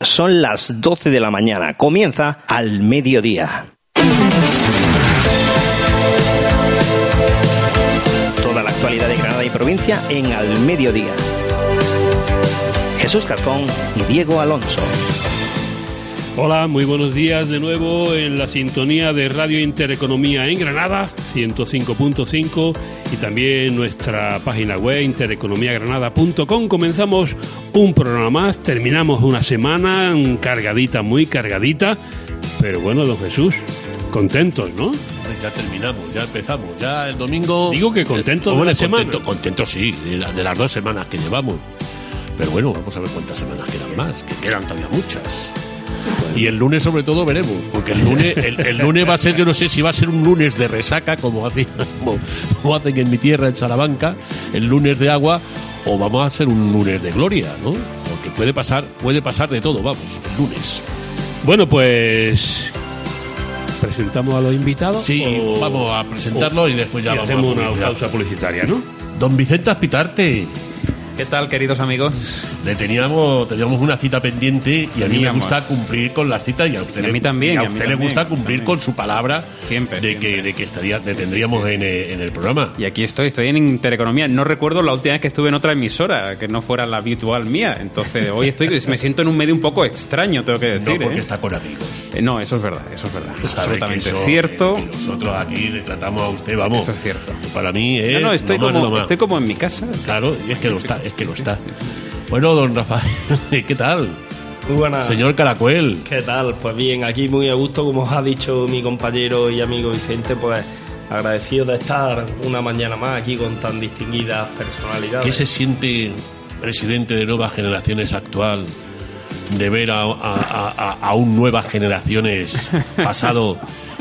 Son las 12 de la mañana. Comienza al mediodía. Toda la actualidad de Granada y provincia en al mediodía. Jesús Cascón y Diego Alonso. Hola, muy buenos días de nuevo en la sintonía de Radio Intereconomía en Granada, 105.5 y también nuestra página web intereconomiagranada.com. Comenzamos un programa más, terminamos una semana cargadita, muy cargadita, pero bueno, don Jesús, contentos, ¿no? Ya terminamos, ya empezamos, ya el domingo. Digo que contentos de la semana. Contento, contento sí, de, la- de las dos semanas que llevamos. Pero bueno, vamos a ver cuántas semanas quedan más, que quedan todavía muchas. Y el lunes sobre todo veremos, porque el lunes, el, el lunes va a ser, yo no sé si va a ser un lunes de resaca, como, hacía- como, como hacen en mi tierra, en Salamanca, el lunes de agua, o vamos a hacer un lunes de gloria, ¿no? Porque puede pasar, puede pasar de todo, vamos, el lunes. Bueno, pues presentamos a los invitados. Sí, o- vamos a presentarlo y después ya y vamos hacemos a una pausa publicitaria, ¿no? Don Vicente Aspitarte, ¿Qué tal, queridos amigos? le teníamos, teníamos una cita pendiente y a mí me gusta cumplir con las citas y a usted, Y a le- mí también, y a usted le gusta cumplir también. con su palabra Siempre, de, Que, de que estaría, de tendríamos En, eh, en el programa. Y aquí estoy, estoy en Intereconomía. No recuerdo la última vez que estuve en otra emisora, que no fuera la habitual mía. Entonces, hoy estoy, me siento en un medio un poco extraño, tengo que decir. no porque ¿eh? está con amigos. Eh, no, eso es verdad, eso es verdad. Absolutamente eso, cierto. eh, nosotros aquí le tratamos a usted, vamos. Eso es cierto. Para mí es. no, no, estoy más como, más. estoy como en mi casa. Claro, y es que lo está, es que lo está. Bueno, don Rafael, ¿qué tal? Muy buenas. Señor Caracuel. ¿Qué tal? Pues bien, aquí muy a gusto, como os ha dicho mi compañero y amigo Vicente, pues agradecido de estar una mañana más aquí con tan distinguidas personalidades. ¿Qué se siente presidente de Nuevas Generaciones actual de ver a, a, a- a un Nuevas Generaciones pasado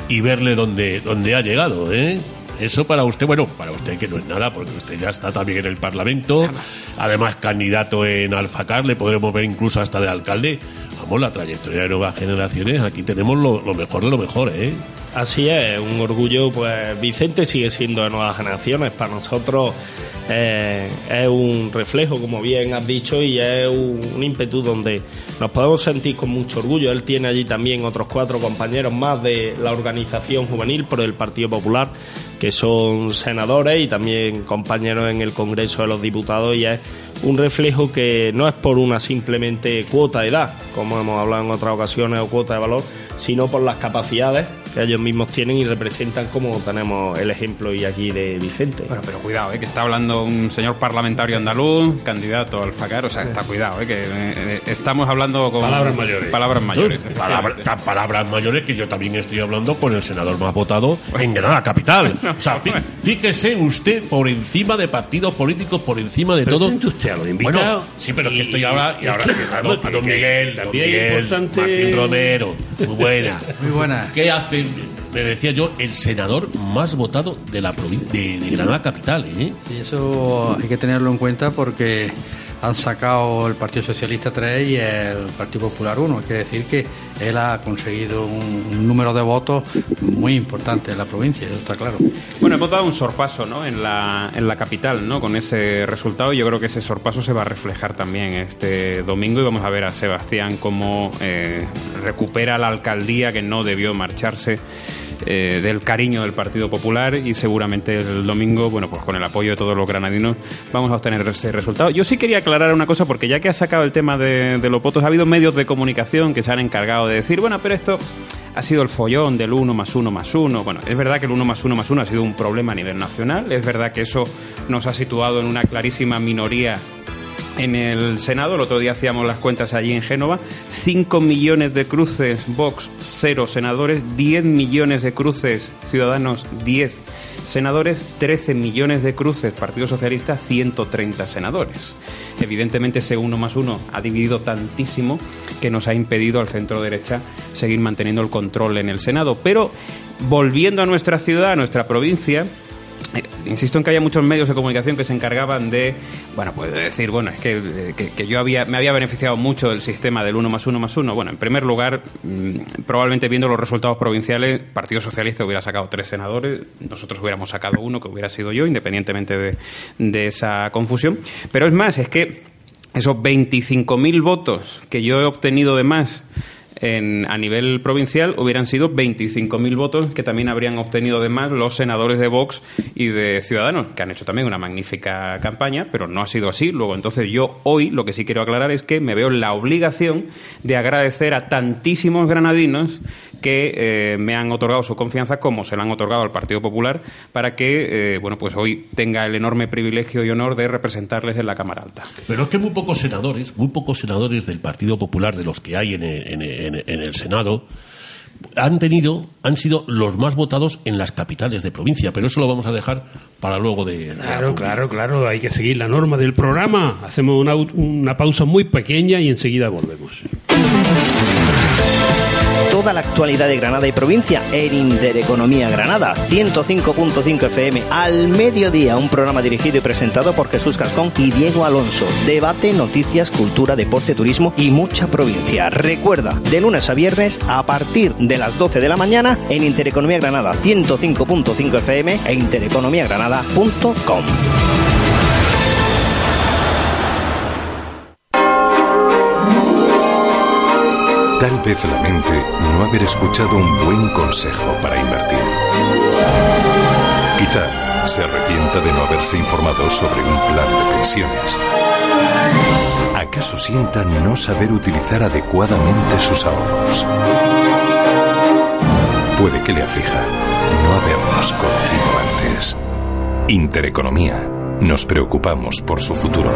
y verle donde, donde ha llegado? ¿eh? Eso para usted, bueno, para usted que no es nada, porque usted ya está también en el Parlamento, además candidato en Alfacar, le podremos ver incluso hasta de alcalde. Vamos, la trayectoria de Nuevas Generaciones, aquí tenemos lo, mejor de lo mejor, ¿eh? Así es, un orgullo, pues Vicente sigue siendo de nuevas generaciones, para nosotros eh, es un reflejo, como bien has dicho, y es un, un ímpetu donde nos podemos sentir con mucho orgullo. Él tiene allí también otros cuatro compañeros más de la organización juvenil por el Partido Popular, que son senadores y también compañeros en el Congreso de los Diputados, y es un reflejo que no es por una simplemente cuota de edad, como hemos hablado en otras ocasiones, o cuota de valor, sino por las capacidades que ellos mismos tienen y representan como tenemos el ejemplo y aquí de Vicente. Bueno, pero cuidado, ¿eh? que está hablando un señor parlamentario andaluz, candidato al FACAR, o sea, está cuidado, ¿eh? que eh, eh, estamos hablando con... Palabras mayores. Palabras mayores. Palabra- palabras mayores que yo también estoy hablando con el senador más votado en Granada Capital. O sea, fí- fíjese usted por encima de partidos políticos, por encima de todo. Presente usted a los invitados. Bueno, sí, pero que estoy ahora y ahora a don, a don Miguel, don Miguel, Martín Romero, muy buena. Muy buena. ¿Qué hace? Me decía yo, el senador más votado de la provincia de, de Granada Capital, ¿eh? Y eso hay que tenerlo en cuenta porque han sacado el Partido Socialista 3 y el Partido Popular 1. Quiere decir que él ha conseguido un, número de votos muy importante en la provincia, eso está claro. Bueno, hemos dado un sorpaso ¿no? en, la, en la capital ¿no? con ese resultado. Yo creo que ese sorpaso se va a reflejar también este domingo y vamos a ver a Sebastián cómo eh, recupera la alcaldía que no debió marcharse eh, del cariño del Partido Popular y seguramente el domingo, bueno, pues con el apoyo de todos los granadinos vamos a obtener ese resultado. Yo sí quería aclarar una cosa porque ya que ha sacado el tema de, de los votos, ha habido medios de comunicación que se han encargado de decir, bueno, pero esto ha sido el follón del 1 más 1 más 1. Bueno, es verdad que el 1 más 1 más 1 ha sido un problema a nivel nacional, es verdad que eso nos ha situado en una clarísima minoría en el Senado. El otro día hacíamos las cuentas allí en Génova. 5 millones de cruces Vox, 0 senadores. 10 millones de cruces Ciudadanos, 10 senadores, 13 millones de cruces Partido Socialista, 130 senadores. Evidentemente ese uno más uno ha dividido tantísimo que nos ha impedido al centro derecha seguir manteniendo el control en el Senado. Pero volviendo a nuestra ciudad, a nuestra provincia, insisto en que había muchos medios de comunicación que se encargaban de, bueno, pues de decir, bueno, es que, eh, que yo había, me había beneficiado mucho del sistema del 1 más 1 más 1. Bueno, en primer lugar, mm, probablemente viendo los resultados provinciales, Partido Socialista hubiera sacado tres senadores, nosotros hubiéramos sacado uno, que hubiera sido yo, independientemente de, de esa confusión. Pero es más, es que esos 25.000 votos que yo he obtenido de más en- a nivel provincial hubieran sido 25.000 votos que también habrían obtenido de más los senadores de Vox y de Ciudadanos, que han hecho también una magnífica campaña, pero no ha sido así. Luego, entonces yo hoy lo que sí quiero aclarar es que me veo la obligación de agradecer a tantísimos granadinos que eh, me han otorgado su confianza como se la han otorgado al Partido Popular para que, eh, bueno, pues hoy tenga el enorme privilegio y honor de representarles en la Cámara Alta. Pero es que muy pocos senadores, muy pocos senadores del Partido Popular, de los que hay en en en el Senado, han tenido, han sido los más votados en las capitales de provincia. Pero eso lo vamos a dejar para luego de. de la Claro, claro, claro, hay que seguir la norma del programa. Hacemos una, una pausa muy pequeña y enseguida volvemos. Toda la actualidad de Granada y provincia en Intereconomía Granada, 105.5 FM, al mediodía, un programa dirigido y presentado por Jesús Cascón y Diego Alonso. Debate, noticias, cultura, deporte, turismo y mucha provincia. Recuerda, de lunes a viernes a partir de las 12 de la mañana en Intereconomía Granada, 105.5 FM e intereconomiagranada.com. Tal vez lamente no haber escuchado un buen consejo para invertir. Quizá se arrepienta de no haberse informado sobre un plan de pensiones. ¿Acaso sienta no saber utilizar adecuadamente sus ahorros? Puede que le aflija no habernos conocido antes. Intereconomía. Nos preocupamos por su futuro.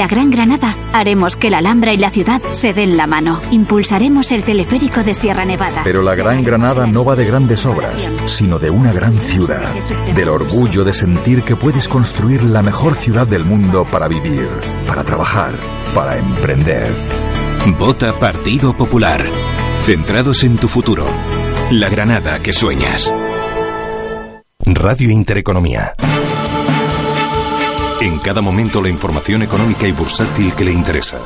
La Gran Granada haremos que la Alhambra y la ciudad se den la mano. Impulsaremos el teleférico de Sierra Nevada. Pero la Gran Granada no va de grandes obras, sino de una gran ciudad. Del orgullo de sentir que puedes construir la mejor ciudad del mundo para vivir, para trabajar, para emprender. Vota Partido Popular. Centrados en tu futuro. La Granada que sueñas. Radio Intereconomía. En cada momento la información económica y bursátil que le interesa.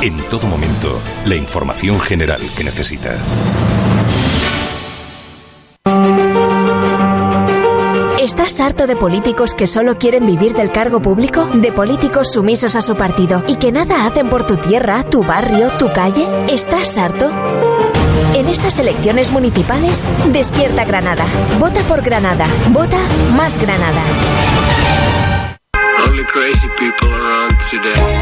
En todo momento la información general que necesita. ¿Estás harto de políticos que solo quieren vivir del cargo público? ¿De políticos sumisos a su partido y que nada hacen por tu tierra, tu barrio, tu calle? ¿Estás harto? En estas elecciones municipales, despierta Granada. Vota por Granada. Vota más Granada.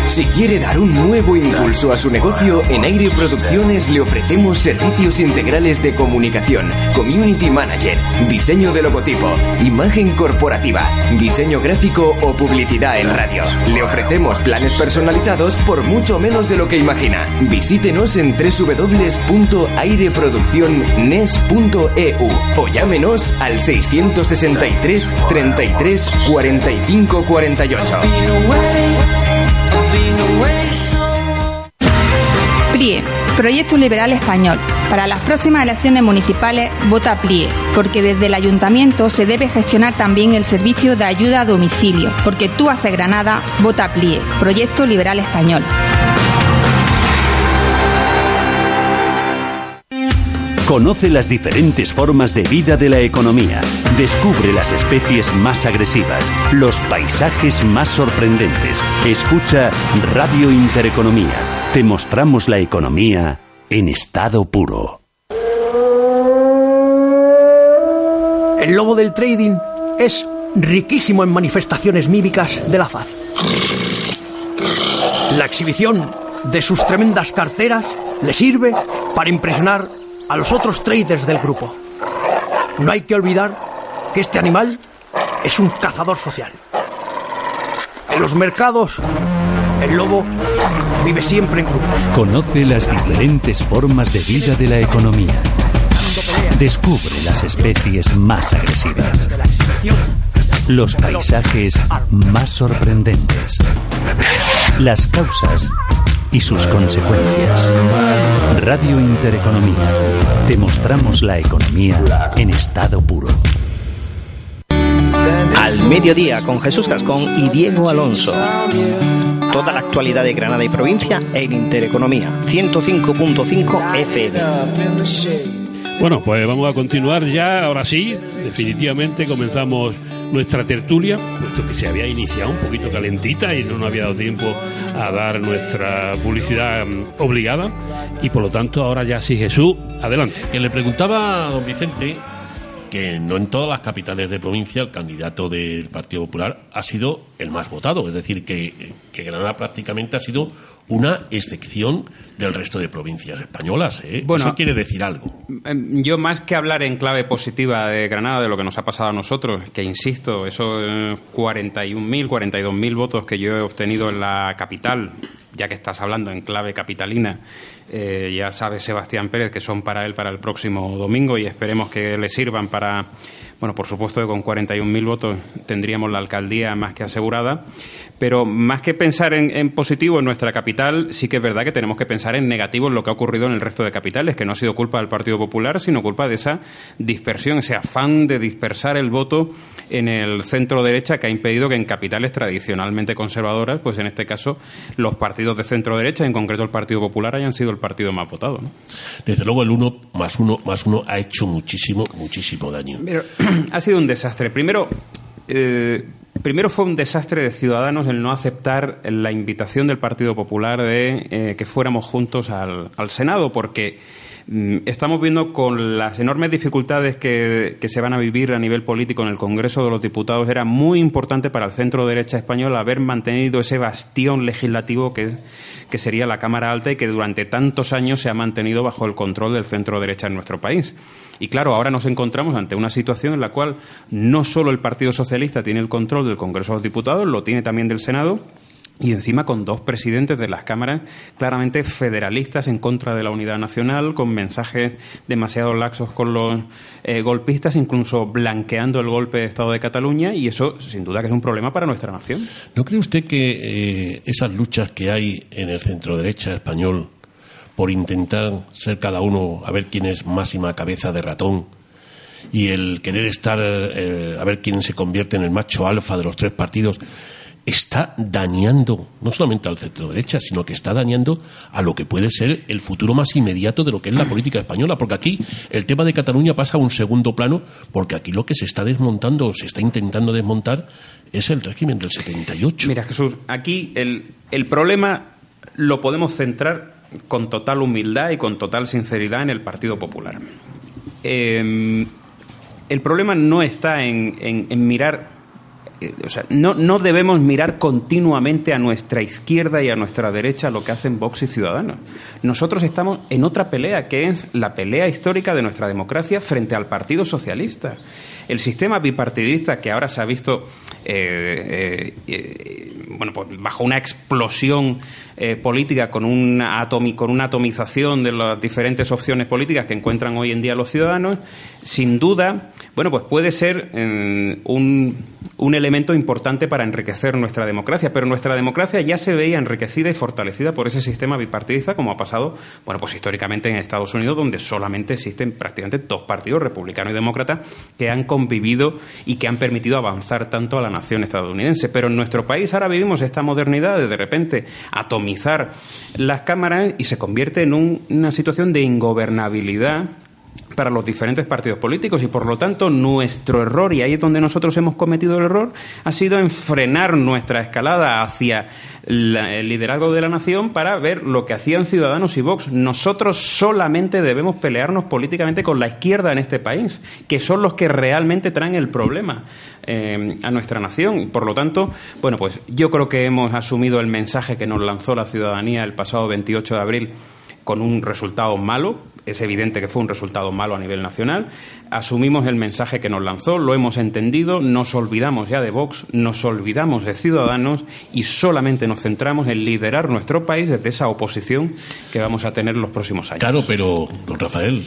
Si quiere dar un nuevo impulso a su negocio, en Aire Producciones le ofrecemos servicios integrales de comunicación, community manager, diseño de logotipo, imagen corporativa, diseño gráfico o publicidad en radio. Le ofrecemos planes personalizados por mucho menos de lo que imagina. Visítenos en www.aireproduccionnes.eu o llámenos al 663 33 45 48. PLIE, Proyecto Liberal Español. Para las próximas elecciones municipales, vota PLIE, porque desde el ayuntamiento se debe gestionar también el servicio de ayuda a domicilio, porque tú haces Granada, vota PLIE, Proyecto Liberal Español. Conoce las diferentes formas de vida de la economía. Descubre las especies más agresivas, los paisajes más sorprendentes. Escucha Radio Intereconomía. Te mostramos la economía en estado puro. El lobo del trading es riquísimo en manifestaciones mímicas de la faz. La exhibición de sus tremendas carteras le sirve para impresionar a los otros traders del grupo. No hay que olvidar que este animal es un cazador social. En los mercados, el lobo vive siempre en grupos. Conoce las diferentes formas de vida de la economía. Descubre las especies más agresivas. Los paisajes más sorprendentes. Las causas y sus consecuencias. Radio Intereconomía. Te mostramos la economía en estado puro. Al mediodía con Jesús Cascón y Diego Alonso. Toda la actualidad de Granada y provincia en Intereconomía 105.5 FM. Bueno, pues vamos a continuar ya, ahora sí, definitivamente comenzamos nuestra tertulia, puesto que se había iniciado un poquito calentita y no nos había dado tiempo a dar nuestra publicidad mm, obligada y por lo tanto ahora ya sí Jesús, adelante. Que le preguntaba a don Vicente que no en todas las capitales de provincia el candidato del Partido Popular ha sido el más votado, es decir, que, que Granada prácticamente ha sido una excepción del resto de provincias españolas. ¿eh? Eso quiere decir algo. Em, yo, más que hablar en clave positiva de Granada, de lo que nos ha pasado a nosotros, que insisto, esos 41.000, 42.000 votos que yo he obtenido en la capital, ya que estás hablando en clave capitalina, eh, ya sabe Sebastián Pérez que son para él para el próximo domingo y esperemos que le sirvan para bueno, por supuesto que con 41.000 votos tendríamos la alcaldía más que asegurada, pero más que pensar en, positivo en nuestra capital, sí que es verdad que tenemos que pensar en negativo en lo que ha ocurrido en el resto de capitales, que no ha sido culpa del Partido Popular, sino culpa de esa dispersión, ese afán de dispersar el voto en el centro derecha que ha impedido que en capitales tradicionalmente conservadoras, pues en este caso los partidos de centro derecha, en concreto el Partido Popular, hayan sido el partido más votado. Desde luego el uno más uno más uno ha hecho muchísimo, muchísimo daño. ha sido un desastre. Primero, eh, primero fue un desastre de Ciudadanos el no aceptar la invitación del Partido Popular de eh, que fuéramos juntos al, al Senado, porque estamos viendo con las enormes dificultades que, se van a vivir a nivel político en el Congreso de los Diputados, era muy importante para el centro derecha español haber mantenido ese bastión legislativo que, que sería la Cámara Alta y que durante tantos años se ha mantenido bajo el control del centro derecha en nuestro país. Y claro, ahora nos encontramos ante una situación en la cual no solo el Partido Socialista tiene el control del Congreso de los Diputados, lo tiene también del Senado y encima con dos presidentes de las cámaras claramente federalistas en contra de la unidad nacional, con mensajes demasiado laxos con los eh, golpistas, incluso blanqueando el golpe de Estado de Cataluña, y eso sin duda que es un problema para nuestra nación. ¿No cree usted que eh, esas luchas que hay en el centro derecha español por intentar ser cada uno a ver quién es máxima cabeza de ratón y el querer estar eh, a ver quién se convierte en el macho alfa de los tres partidos está dañando no solamente al centro derecha, sino que está dañando a lo que puede ser el futuro más inmediato de lo que es la política española, porque aquí el tema de Cataluña pasa a un segundo plano, porque aquí lo que se está desmontando, o se está intentando desmontar, es el régimen del 78. Mira, Jesús, aquí el, el problema lo podemos centrar con total humildad y con total sinceridad en el Partido Popular. Em, el problema no está en, en mirar o sea, no, no debemos mirar continuamente a nuestra izquierda y a nuestra derecha lo que hacen Vox y Ciudadanos. Nosotros estamos en otra pelea, que es la pelea histórica de nuestra democracia frente al Partido Socialista. El sistema bipartidista que ahora se ha visto eh, eh, bueno, pues bajo una explosión política con una, con una atomización de las diferentes opciones políticas que encuentran hoy en día los ciudadanos, sin duda, bueno, pues puede ser un un elemento importante para enriquecer nuestra democracia. Pero nuestra democracia ya se veía enriquecida y fortalecida por ese sistema bipartidista, como ha pasado, bueno, pues históricamente en Estados Unidos, donde solamente existen prácticamente dos partidos, republicano y demócrata, que han convivido y que han permitido avanzar tanto a la nación estadounidense. Pero en nuestro país ahora vivimos esta modernidad de de repente atomizar las cámaras y se convierte en una situación de ingobernabilidad para los diferentes partidos políticos y por lo tanto nuestro error, y ahí es donde nosotros hemos cometido el error, ha sido en frenar nuestra escalada hacia el liderazgo de la nación para ver lo que hacían Ciudadanos y Vox. Nosotros solamente debemos pelearnos políticamente con la izquierda en este país, que son los que realmente traen el problema eh, a nuestra nación. Por lo tanto, bueno, pues yo creo que hemos asumido el mensaje que nos lanzó la ciudadanía el pasado 28 de abril con un resultado malo, es evidente que fue un resultado malo a nivel nacional, asumimos el mensaje que nos lanzó, lo hemos entendido, nos olvidamos ya de Vox, nos olvidamos de Ciudadanos y solamente nos centramos en liderar nuestro país desde esa oposición que vamos a tener los próximos años. Claro, pero, don Rafael,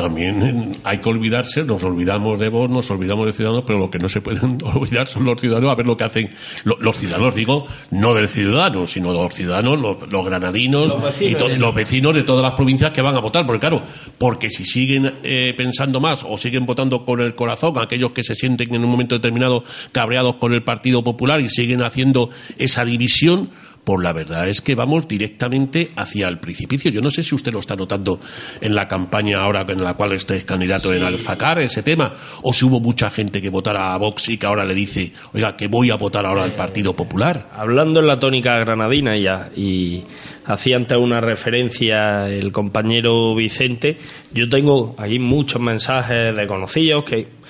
también hay que olvidarse, nos olvidamos de vos, nos olvidamos de Ciudadanos, pero lo que no se pueden olvidar son los ciudadanos, a ver lo que hacen los ciudadanos, digo, no del ciudadano, sino los ciudadanos, los, granadinos y los vecinos de todas las provincias que van a votar, porque claro, porque si siguen eh, pensando más o siguen votando con el corazón, aquellos que se sienten en un momento determinado cabreados con el Partido Popular y siguen haciendo esa división, por la verdad es que vamos directamente hacia el precipicio. Yo no sé si usted lo está notando en la campaña ahora en la cual usted es candidato en Alfacar, ese tema, o si hubo mucha gente que votara a Vox y que ahora le dice, oiga, que voy a votar ahora al Partido Popular. Hablando en la tónica granadina ya, y hacía antes una referencia el compañero Vicente, yo tengo ahí muchos mensajes de conocidos que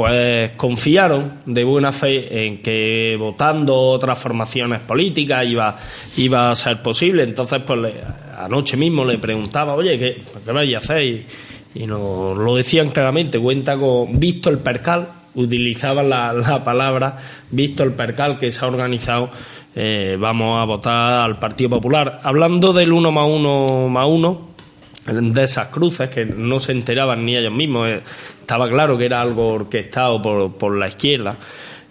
pues confiaron de buena fe en que votando otras formaciones políticas iba, iba a ser posible. Entonces, pues anoche mismo le preguntaba, oye, ¿qué, qué vais a hacer? Y, lo decían claramente, cuenta con, visto el percal, utilizaban la, la palabra, visto el percal que se ha organizado, eh, vamos a votar al Partido Popular. Hablando del uno más uno más uno, de esas cruces que no se enteraban ni ellos mismos. Eh, estaba claro que era algo orquestado por, por la izquierda.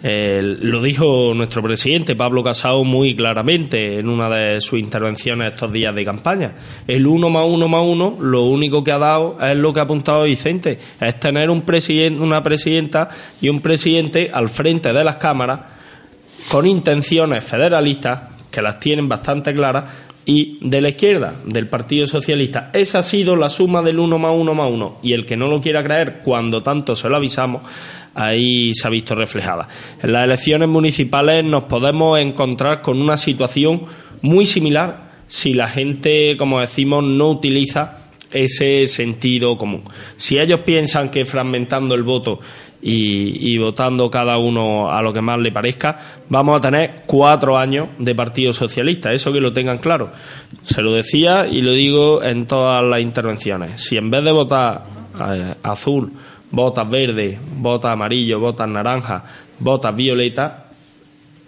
Eh, lo dijo nuestro presidente Pablo Casado muy claramente en una de sus intervenciones estos días de campaña. El uno más uno más uno, lo único que ha dado es lo que ha apuntado Vicente, es tener un presidente, una presidenta y un presidente al frente de las cámaras con intenciones federalistas que las tienen bastante claras y de la izquierda, del Partido Socialista. Esa ha sido la suma del uno más uno más uno. Y el que no lo quiera creer, cuando tanto se lo avisamos, ahí se ha visto reflejada. En las elecciones municipales nos podemos encontrar con una situación muy similar si la gente, como decimos, no utiliza ese sentido común. Si ellos piensan que fragmentando el voto y, votando cada uno a lo que más le parezca, vamos a tener cuatro años de Partido Socialista. Eso que lo tengan claro. Se lo decía y lo digo en todas las intervenciones. Si en vez de votar eh, azul, votas verde, votas amarillo, votas naranja, votas violeta,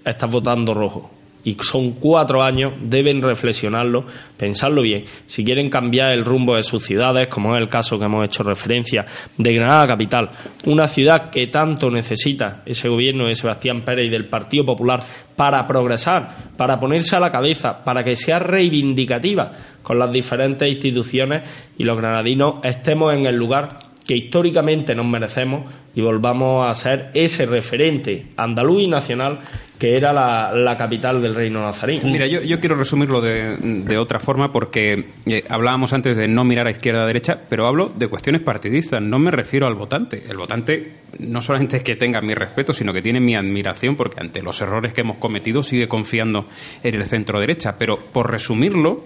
estás votando rojo y son cuatro años, deben reflexionarlo, pensarlo bien. Si quieren cambiar el rumbo de sus ciudades, como es el caso que hemos hecho referencia de Granada Capital, una ciudad que tanto necesita ese gobierno de Sebastián Pérez y del Partido Popular para progresar, para ponerse a la cabeza, para que sea reivindicativa con las diferentes instituciones y los granadinos estemos en el lugar que históricamente nos merecemos y volvamos a ser ese referente andaluz y nacional que era la, capital del reino nazarí. Mira, yo, quiero resumirlo de, otra forma porque eh, hablábamos antes de no mirar a izquierda a derecha, pero hablo de cuestiones partidistas, no me refiero al votante. El votante no solamente es que tenga mi respeto, sino que tiene mi admiración porque ante los errores que hemos cometido sigue confiando en el centro derecha. Pero por resumirlo,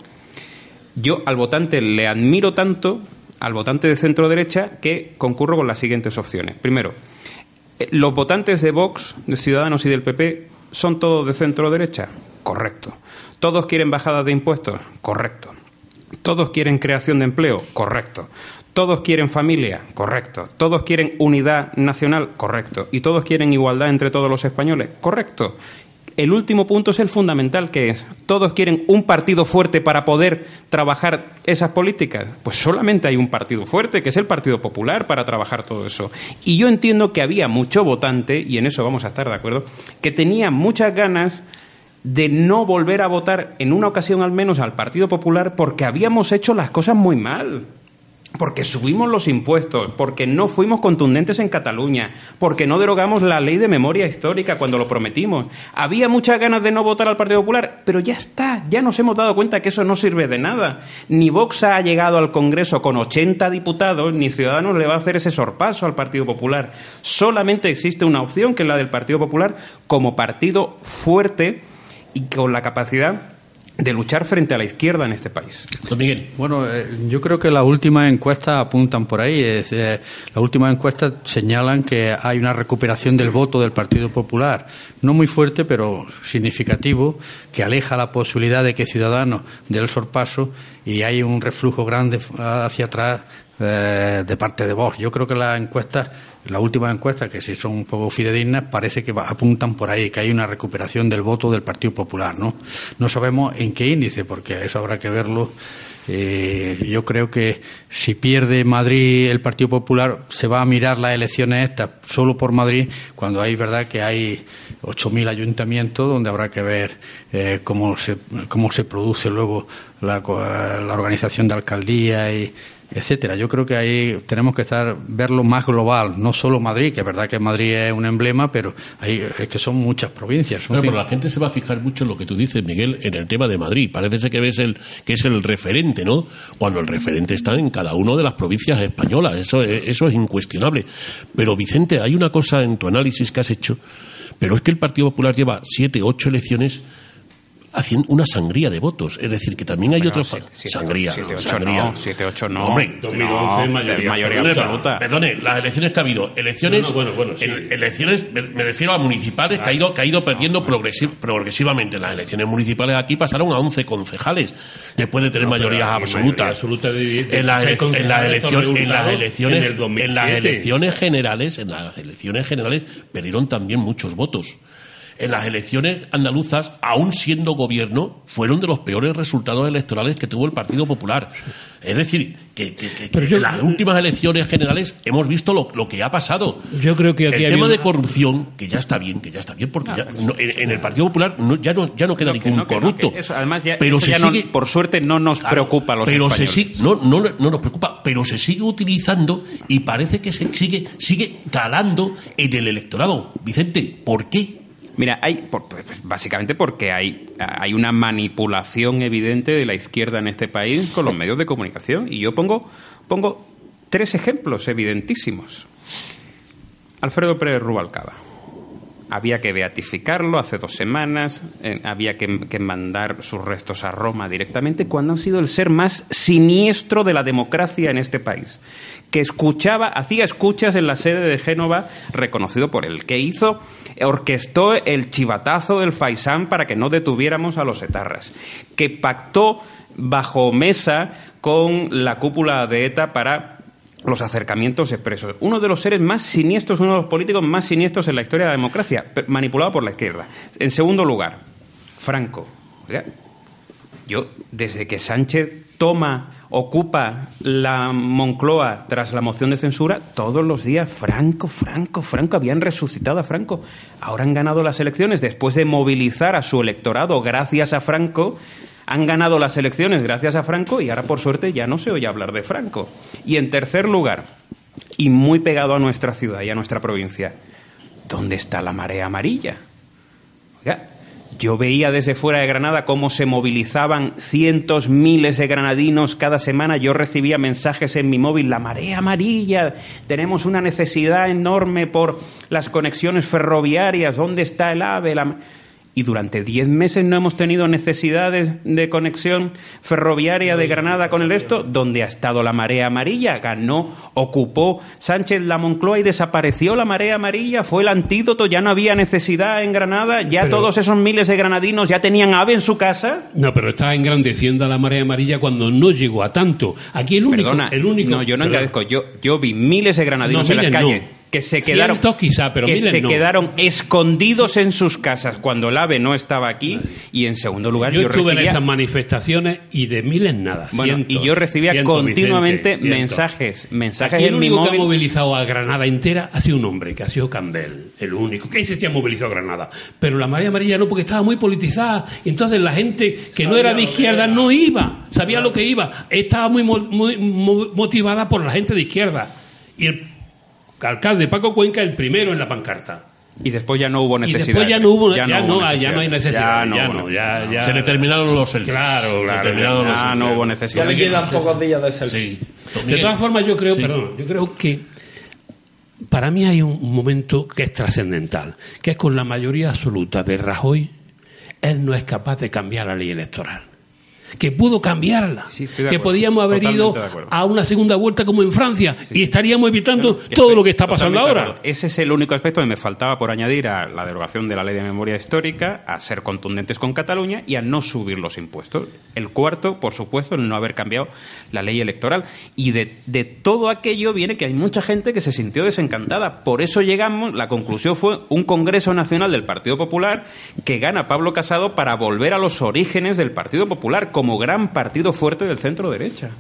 yo al votante le admiro tanto, al votante de centro derecha, que concurro con las siguientes opciones. Primero, eh, los votantes de Vox, de Ciudadanos y del PP ¿Son todos de centro derecha? Correcto. ¿Todos quieren bajada de impuestos? Correcto. ¿Todos quieren creación de empleo? Correcto. ¿Todos quieren familia? Correcto. ¿Todos quieren unidad nacional? Correcto. ¿Y todos quieren igualdad entre todos los españoles? Correcto el último punto es el fundamental, que es, ¿todos quieren un partido fuerte para poder trabajar esas políticas? Pues solamente hay un partido fuerte, que es el Partido Popular, para trabajar todo eso. Y yo entiendo que había mucho votante, y en eso vamos a estar de acuerdo, que tenía muchas ganas de no volver a votar en una ocasión al menos al Partido Popular porque habíamos hecho las cosas muy mal porque subimos los impuestos, porque no fuimos contundentes en Cataluña, porque no derogamos la ley de memoria histórica cuando lo prometimos. Había muchas ganas de no votar al Partido Popular, pero ya está, ya nos hemos dado cuenta que eso no sirve de nada. Ni Vox ha llegado al Congreso con 80 diputados, ni Ciudadanos le va a hacer ese sorpaso al Partido Popular. Solamente existe una opción, que es la del Partido Popular, como partido fuerte y con la capacidad de luchar frente a la izquierda en este país. Don Miguel. Bueno, eh, yo creo que las últimas encuestas apuntan por ahí. Es, las últimas encuestas señalan que hay una recuperación del voto del Partido Popular, no muy fuerte, pero significativo, que aleja la posibilidad de que Ciudadanos dé el sorpaso y hay un reflujo grande hacia atrás eh, de parte de Vox. Yo creo que las encuestas, las últimas encuestas, que si son un poco fidedignas, parece que apuntan por ahí, que hay una recuperación del voto del Partido Popular, ¿no? No sabemos en qué índice, porque eso habrá que verlo eh, yo creo que si pierde Madrid el Partido Popular, se va a mirar las elecciones estas solo por Madrid, cuando hay verdad que hay 8.000 ayuntamientos donde habrá que ver eh, cómo, se, cómo se produce luego la, la organización de alcaldía y, etcétera. Yo creo que ahí tenemos que estar verlo más global, no solo Madrid, que es verdad que Madrid es un emblema, pero ahí es que son muchas provincias. pero la gente se va a fijar mucho en lo que tú dices, Miguel, en el tema de Madrid. Parece ser que ves el que es el referente, ¿no? Cuando el referente está en cada una de las provincias españolas, eso eso es incuestionable. Pero Vicente, hay una cosa en tu análisis que has hecho, pero es que el Partido Popular lleva siete, ocho elecciones haciendo una sangría de votos. Es decir, que también hay otros. Sangría. 7-8 no. Hombre, 2011 mayoría, absoluta. Perdone, las elecciones que ha habido. Elecciones. bueno, bueno, elecciones, me, refiero a municipales que, ha ido, que ha ido perdiendo progresivamente. Las elecciones municipales aquí pasaron a 11 concejales después de tener mayorías absolutas. en, las elecciones, en las elecciones, en las elecciones generales, en las elecciones generales perdieron también muchos votos en las elecciones andaluzas, aún siendo gobierno, fueron de los peores resultados electorales que tuvo el Partido Popular. Es decir, que, en las últimas elecciones generales hemos visto lo, que ha pasado. Yo creo que el tema de corrupción, que ya está bien, que ya está bien, porque ya, en, el Partido Popular ya no ya no queda ningún corrupto. además, pero se sigue, por suerte no nos preocupa a los pero Se sigue, no, no, no nos preocupa, pero se sigue utilizando y parece que se sigue sigue calando en el electorado. Vicente, ¿por qué? Mira, hay pues, básicamente porque hay, hay una manipulación evidente de la izquierda en este país con los medios de comunicación. Y yo pongo, pongo tres ejemplos evidentísimos. Alfredo Pérez Rubalcaba. Había que beatificarlo hace dos semanas, eh, había que, que, mandar sus restos a Roma directamente, cuando ha sido el ser más siniestro de la democracia en este país que escuchaba, hacía escuchas en la sede de Génova, reconocido por él, que hizo, orquestó el chivatazo del Faisán para que no detuviéramos a los etarras, que pactó bajo mesa con la cúpula de ETA para los acercamientos expresos. Uno de los seres más siniestros, uno de los políticos más siniestros en la historia de la democracia, manipulado por la izquierda. En segundo lugar, Franco. Yo, desde que Sánchez toma ocupa la Moncloa tras la moción de censura, todos los días Franco, Franco, Franco, habían resucitado a Franco. Ahora han ganado las elecciones después de movilizar a su electorado gracias a Franco. Han ganado las elecciones gracias a Franco y ahora por suerte ya no se oye hablar de Franco. Y en tercer lugar, y muy pegado a nuestra ciudad y a nuestra provincia, ¿dónde está la marea amarilla? Yo veía desde fuera de Granada cómo se movilizaban cientos, miles de granadinos cada semana. Yo recibía mensajes en mi móvil, la marea amarilla, tenemos una necesidad enorme por las conexiones ferroviarias, ¿dónde está el AVE? Y durante diez meses no hemos tenido necesidades de conexión ferroviaria de Granada con el resto, donde ha estado la marea amarilla, ganó, ocupó Sánchez la Moncloa y desapareció la marea amarilla, fue el antídoto, ya no había necesidad en Granada, ya todos esos miles de granadinos ya tenían ave en su casa. No, pero está engrandeciendo a la marea amarilla cuando no llegó a tanto. Aquí el único, el único No, yo no engrandezco, yo, yo vi miles de granadinos en las calles que se quedaron que se quedaron escondidos en sus casas cuando el AVE no estaba aquí y en segundo lugar yo, estuve en esas manifestaciones y de miles nada y yo recibía continuamente mensajes mensajes el único que ha movilizado a Granada entera ha sido un hombre que ha sido Campbell el único. Que se ha movilizado a Granada pero la María Amarilla no porque estaba muy politizada entonces la gente que no era de izquierda no iba sabía lo que iba. Estaba muy, muy motivada por la gente de izquierda. Y el alcalde Paco Cuenca el primero en la pancarta. Y después ya no hubo necesidad. Y después ya no hubo, ya, no, ya no hay necesidad. Ya, no, ya, ya, Se le terminaron los selfies. Claro, claro. ya no hubo necesidad. Ya le quedan pocos días de selfie. De todas formas, yo creo, perdón, yo creo que para mí hay un momento que es trascendental, que es con la mayoría absoluta de Rajoy, él no es capaz de cambiar la ley electoral. Que pudo cambiarla, que podíamos haber ido a una segunda vuelta como en Francia y estaríamos evitando todo lo que está pasando ahora. Ese es el único aspecto que me faltaba por añadir a la derogación de la ley de memoria histórica, a ser contundentes con Cataluña y a no subir los impuestos. El cuarto, por supuesto, el no haber cambiado la ley electoral. Y de, de todo aquello viene que hay mucha gente que se sintió desencantada. Por eso llegamos, la conclusión fue un Congreso Nacional del Partido Popular que gana Pablo Casado para volver a los orígenes del Partido Popular como gran partido fuerte del centro derecha.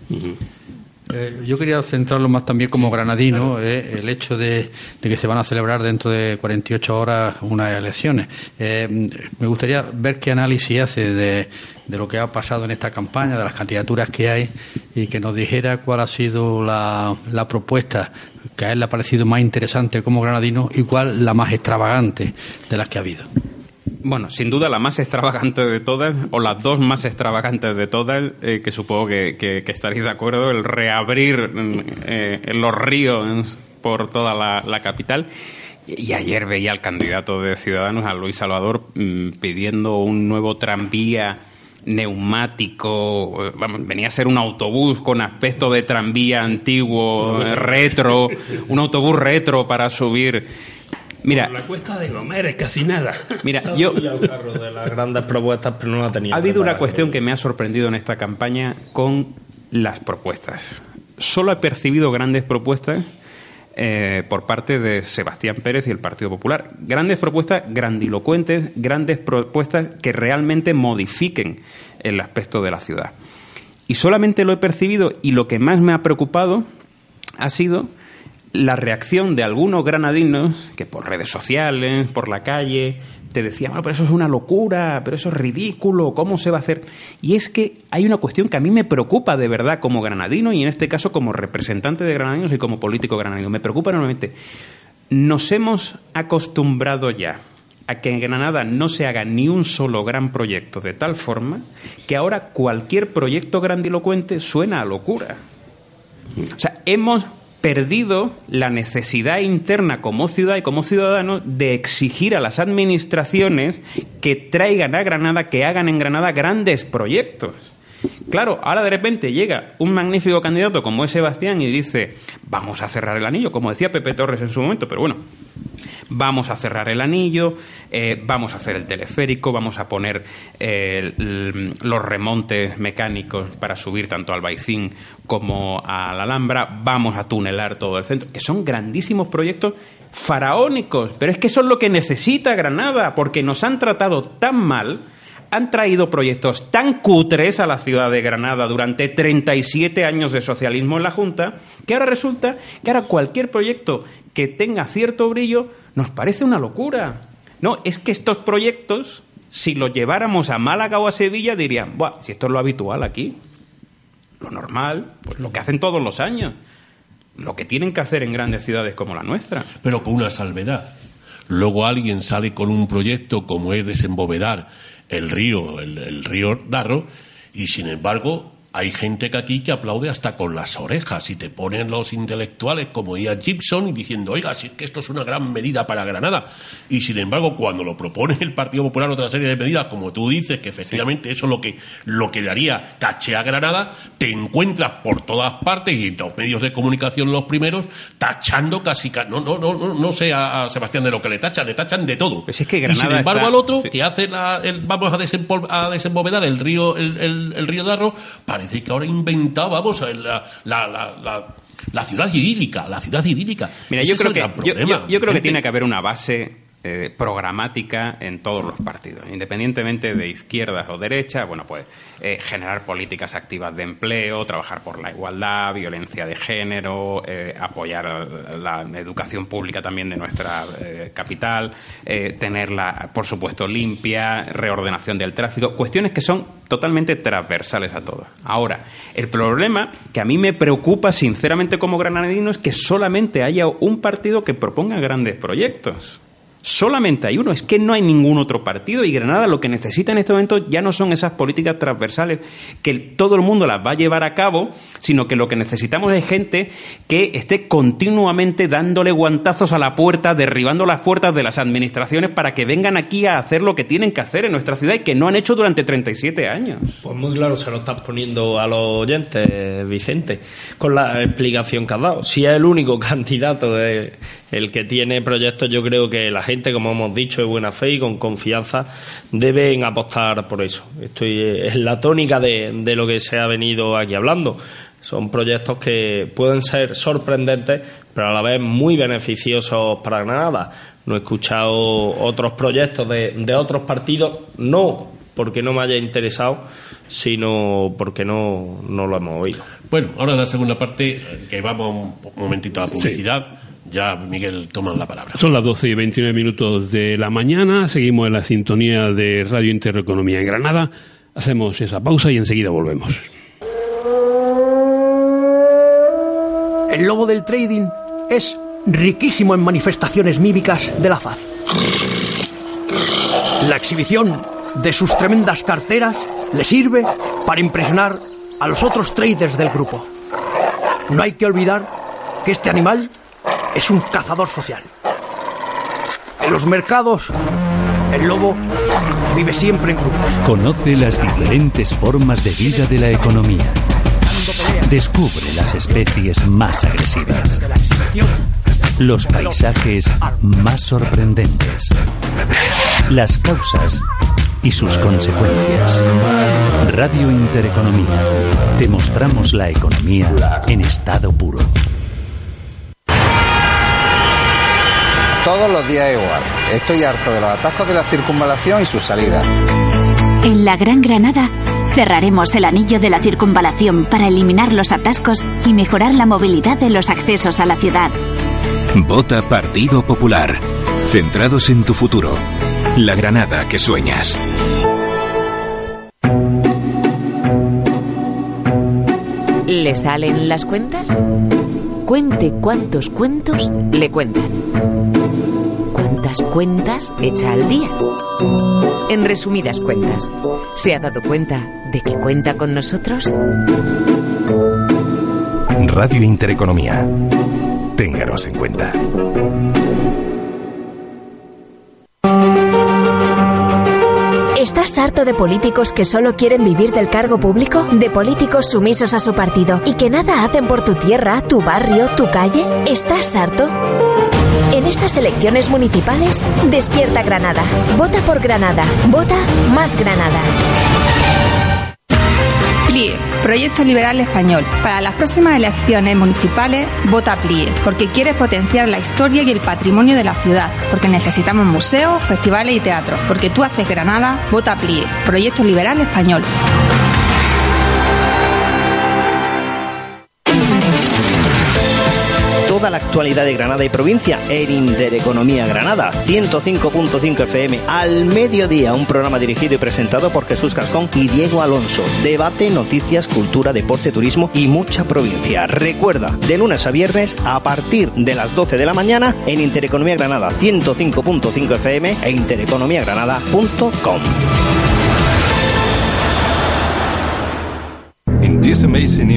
Eh, yo quería centrarlo más también como granadino, eh, el hecho de, que se van a celebrar dentro de 48 horas unas elecciones. Eh, me gustaría ver qué análisis hace de, de, lo que ha pasado en esta campaña, de las candidaturas que hay, y que nos dijera cuál ha sido la, la propuesta que a él le ha parecido más interesante como granadino y cuál la más extravagante de las que ha habido. Bueno, sin duda la más extravagante de todas, o las dos más extravagantes de todas, eh, que supongo que, que, estaréis de acuerdo, el reabrir mm, eh, los ríos por toda la, capital. Y ayer veía al candidato de Ciudadanos, a Luis Salvador, mm, pidiendo un nuevo tranvía neumático, eh, venía a ser un autobús con aspecto de tranvía antiguo, retro, un autobús retro para subir Mira, la cuesta de Gomer es casi nada. Mira, yo de las grandes propuestas, pero no la tenía. Ha habido una cuestión que me ha sorprendido en esta campaña con las propuestas. Solo he percibido grandes propuestas eh, por parte de Sebastián Pérez y el Partido Popular. Grandes propuestas grandilocuentes, grandes propuestas que realmente modifiquen el aspecto de la ciudad. Y solamente lo he percibido y lo que más me ha preocupado ha sido la reacción de algunos granadinos que por redes sociales, por la calle, te decían, bueno, pero eso es una locura, pero eso es ridículo, ¿cómo se va a hacer? Y es que hay una cuestión que a mí me preocupa de verdad como granadino y en este caso como representante de granadinos y como político granadino. Me preocupa enormemente. Nos hemos acostumbrado ya a que en Granada no se haga ni un solo gran proyecto de tal forma que ahora cualquier proyecto grandilocuente suena a locura. O sea, hemos perdido la necesidad interna como ciudad y como ciudadano de exigir a las administraciones que traigan a Granada, que hagan en Granada grandes proyectos. Claro, ahora de repente llega un magnífico candidato como es Sebastián y dice, vamos a cerrar el anillo, como decía Pepe Torres en su momento, pero bueno, vamos a cerrar el anillo, eh, vamos a hacer el teleférico, vamos a poner eh, los remontes mecánicos para subir tanto al Baicín como a la Alhambra, vamos a tunelar todo el centro, que son grandísimos proyectos faraónicos, pero es que eso es lo que necesita Granada, porque nos han tratado tan mal han traído proyectos tan cutres a la ciudad de Granada durante 37 años de socialismo en la Junta, que ahora resulta que ahora cualquier proyecto que tenga cierto brillo nos parece una locura. No, es que estos proyectos, si los lleváramos a Málaga o a Sevilla, dirían, Buah, si esto es lo habitual aquí, lo normal, pues lo que hacen todos los años, lo que tienen que hacer en grandes ciudades como la nuestra. Pero con una salvedad. Luego alguien sale con un proyecto como es desembovedar el río, el, río Darro, y sin embargo hay gente que aquí que aplaude hasta con las orejas y te ponen los intelectuales como Ian Gibson y diciendo, oiga, si es que esto es una gran medida para Granada. Y sin embargo, cuando lo propone el Partido Popular otra serie de medidas, como tú dices, que efectivamente eso es lo que, lo que daría caché a Granada, te encuentras por todas partes y en los medios de comunicación los primeros tachando casi, no, no, no, no, sé a, Sebastián de lo que le tachan, le tachan de todo. Pues es que y sin embargo al otro, que hace la, el, vamos a, a desembovedar el río, el, el, río Darro, parece que ahora inventaba, vamos, la, la, la, la ciudad idílica, la ciudad idílica. Mira, yo creo, que, yo, creo que tiene que haber una base eh, programática en todos los partidos, independientemente de izquierdas o derechas, bueno, pues eh, generar políticas activas de empleo, trabajar por la igualdad, violencia de género, eh, apoyar la educación pública también de nuestra capital, tenerla, por supuesto, limpia, reordenación del tráfico, cuestiones que son totalmente transversales a todo. Ahora, el problema que a mí me preocupa sinceramente como granadino es que solamente haya un partido que proponga grandes proyectos. Solamente hay uno, es que no hay ningún otro partido y Granada lo que necesita en este momento ya no son esas políticas transversales que todo el mundo las va a llevar a cabo, sino que lo que necesitamos es gente que esté continuamente dándole guantazos a la puerta, derribando las puertas de las administraciones para que vengan aquí a hacer lo que tienen que hacer en nuestra ciudad y que no han hecho durante 37 años. Pues muy claro se lo estás poniendo a los oyentes, Vicente, con la explicación que has dado. Si es el único candidato el que tiene proyectos, yo creo que la gente, como hemos dicho, de buena fe y con confianza, deben apostar por eso. Estoy es la tónica de, de lo que se ha venido aquí hablando. Son proyectos que pueden ser sorprendentes, pero a la vez muy beneficiosos para Granada. No he escuchado otros proyectos de, de otros partidos, no porque no me haya interesado, sino porque no, no lo hemos oído. Bueno, ahora en la segunda parte, que vamos un momentito a publicidad. Ya, Miguel, toman la palabra. Son las 12 y 29 minutos de la mañana. Seguimos en la sintonía de Radio Intereconomía en Granada. Hacemos esa pausa y enseguida volvemos. El lobo del trading es riquísimo en manifestaciones mímicas de la faz. La exhibición de sus tremendas carteras le sirve para impresionar a los otros traders del grupo. No hay que olvidar que este animal es un cazador social. En los mercados, el lobo vive siempre en grupos. Conoce las diferentes formas de vida de la economía. Descubre las especies más agresivas. Los paisajes más sorprendentes. Las causas y sus consecuencias. Radio Intereconomía. Te mostramos la economía en estado puro. Todos los días igual. Estoy harto de los atascos de la circunvalación y sus salidas. En la Gran Granada cerraremos el anillo de la circunvalación para eliminar los atascos y mejorar la movilidad de los accesos a la ciudad. Vota Partido Popular. Centrados en tu futuro. La Granada que sueñas. ¿Le salen las cuentas? Cuente cuántos cuentos le cuentan. ¿Cuántas cuentas echa al día? En resumidas cuentas, ¿se ha dado cuenta de que cuenta con nosotros? Radio Intereconomía. Ténganos en cuenta. ¿Estás harto de políticos que solo quieren vivir del cargo público? ¿De políticos sumisos a su partido y que nada hacen por tu tierra, tu barrio, tu calle? ¿Estás harto? En estas elecciones municipales, despierta Granada. Vota por Granada. Vota más Granada. PLIE, Proyecto Liberal Español. Para las próximas elecciones municipales, vota PLIE, porque quiere potenciar la historia y el patrimonio de la ciudad, porque necesitamos museos, festivales y teatros, porque tú haces Granada, vota PLIE, Proyecto Liberal Español. La actualidad de Granada y provincia en Intereconomía Granada, 105.5 FM al mediodía, un programa dirigido y presentado por Jesús Cascón y Diego Alonso. Debate, noticias, cultura, deporte, turismo y mucha provincia. Recuerda, de lunes a viernes a partir de las 12 de la mañana en Intereconomía Granada, 105.5 FM e intereconomiagranada.com. In these amazing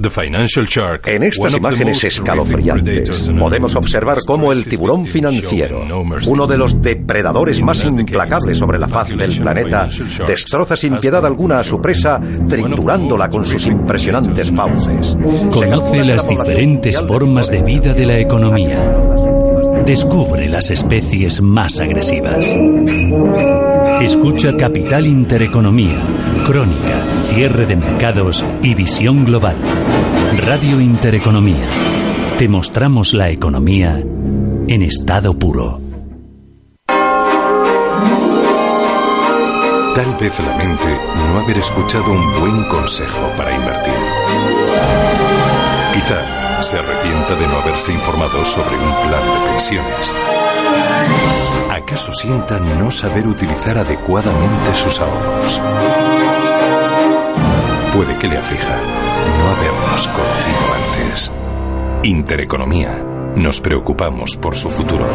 the financial shark, En estas imágenes escalofriantes podemos observar cómo el tiburón financiero, uno de los depredadores más implacables sobre la faz del planeta, destroza sin piedad alguna a su presa, triturándola con sus impresionantes fauces. Conoce las diferentes formas de vida de la economía. Descubre las especies más agresivas. Escucha Capital Intereconomía, Crónica, Cierre de Mercados y Visión Global. Radio Intereconomía. Te mostramos la economía en estado puro. Tal vez lamente no haber escuchado un buen consejo para invertir. Quizá se arrepienta de no haberse informado sobre un plan de pensiones. ¿Acaso sienta no saber utilizar adecuadamente sus ahorros? Puede que le aflija no habernos conocido antes. Intereconomía. Nos preocupamos por su futuro.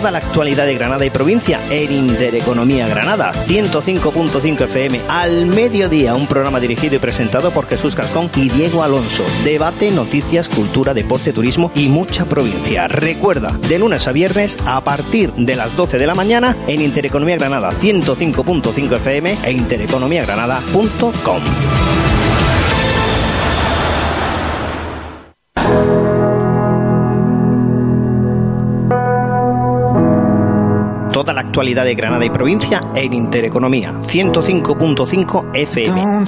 Toda la actualidad de Granada y provincia en Intereconomía Granada, 105.5 FM, al mediodía, un programa dirigido y presentado por Jesús Cascón y Diego Alonso. Debate, noticias, cultura, deporte, turismo y mucha provincia. Recuerda, de lunes a viernes a partir de las 12 de la mañana en Intereconomía Granada, 105.5 FM e intereconomiagranada.com. actualidad de Granada y provincia en Intereconomía, 105.5 FM.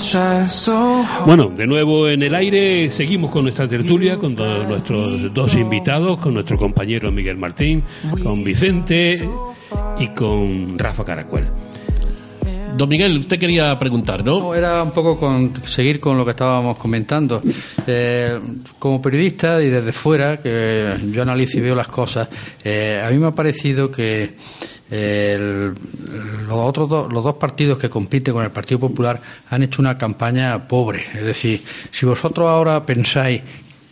Bueno, de nuevo en el aire, seguimos con nuestra tertulia, con todos nuestros dos invitados, con nuestro compañero Miguel Martín, con Vicente y con Rafa Caracuel. Don Miguel, usted quería preguntar, ¿no? No, era un poco con seguir con lo que estábamos comentando. Eh, como periodista y desde fuera, que yo analizo y veo las cosas, eh, a mí me ha parecido que eh, los otros los dos partidos que compiten con el Partido Popular han hecho una campaña pobre. Es decir, si vosotros ahora pensáis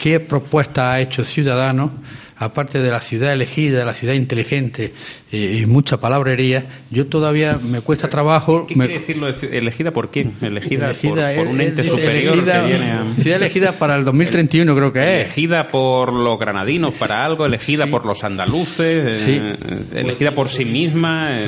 qué propuesta ha hecho Ciudadanos, aparte de la ciudad elegida, la ciudad inteligente eh, y mucha palabrería, yo todavía me cuesta trabajo. ¿Qué me- quiere decir lo de elegida por quién? Elegida, Elegida, por, por un él- ente dice superior elegida- que viene a... ciudad elegida para el 2031 creo que es. Elegida por los granadinos para algo, elegida por los andaluces, Sí. eh, elegida por sí misma. eh,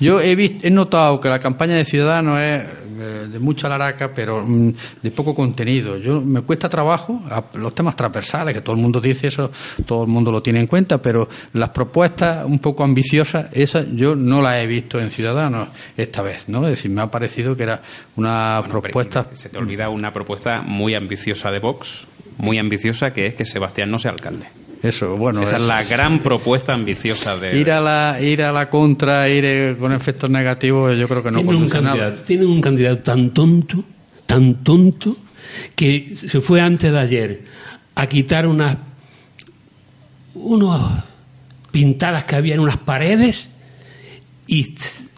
Yo he, visto, he notado que la campaña de Ciudadanos es eh, de mucha laraca, pero mm, de poco contenido. Yo me cuesta trabajo los temas transversales, que todo el mundo dice eso, todo el mundo lo tiene en cuenta, pero las propuestas un poco ambiciosas, esas yo no las he visto en Ciudadanos esta vez, ¿no? Es decir, me ha parecido que era una propuesta Se te olvida una propuesta muy ambiciosa de Vox, muy ambiciosa, que es que Sebastián no sea alcalde. Eso, bueno. Esa es la gran propuesta ambiciosa de... Ir a la, ir a la contra, ir eh, con efectos negativos, yo creo que no conduce a nada. tienen un candidato tan tonto, tan tonto, que se fue antes de ayer a quitar unas unas pintadas que había en unas paredes y, Y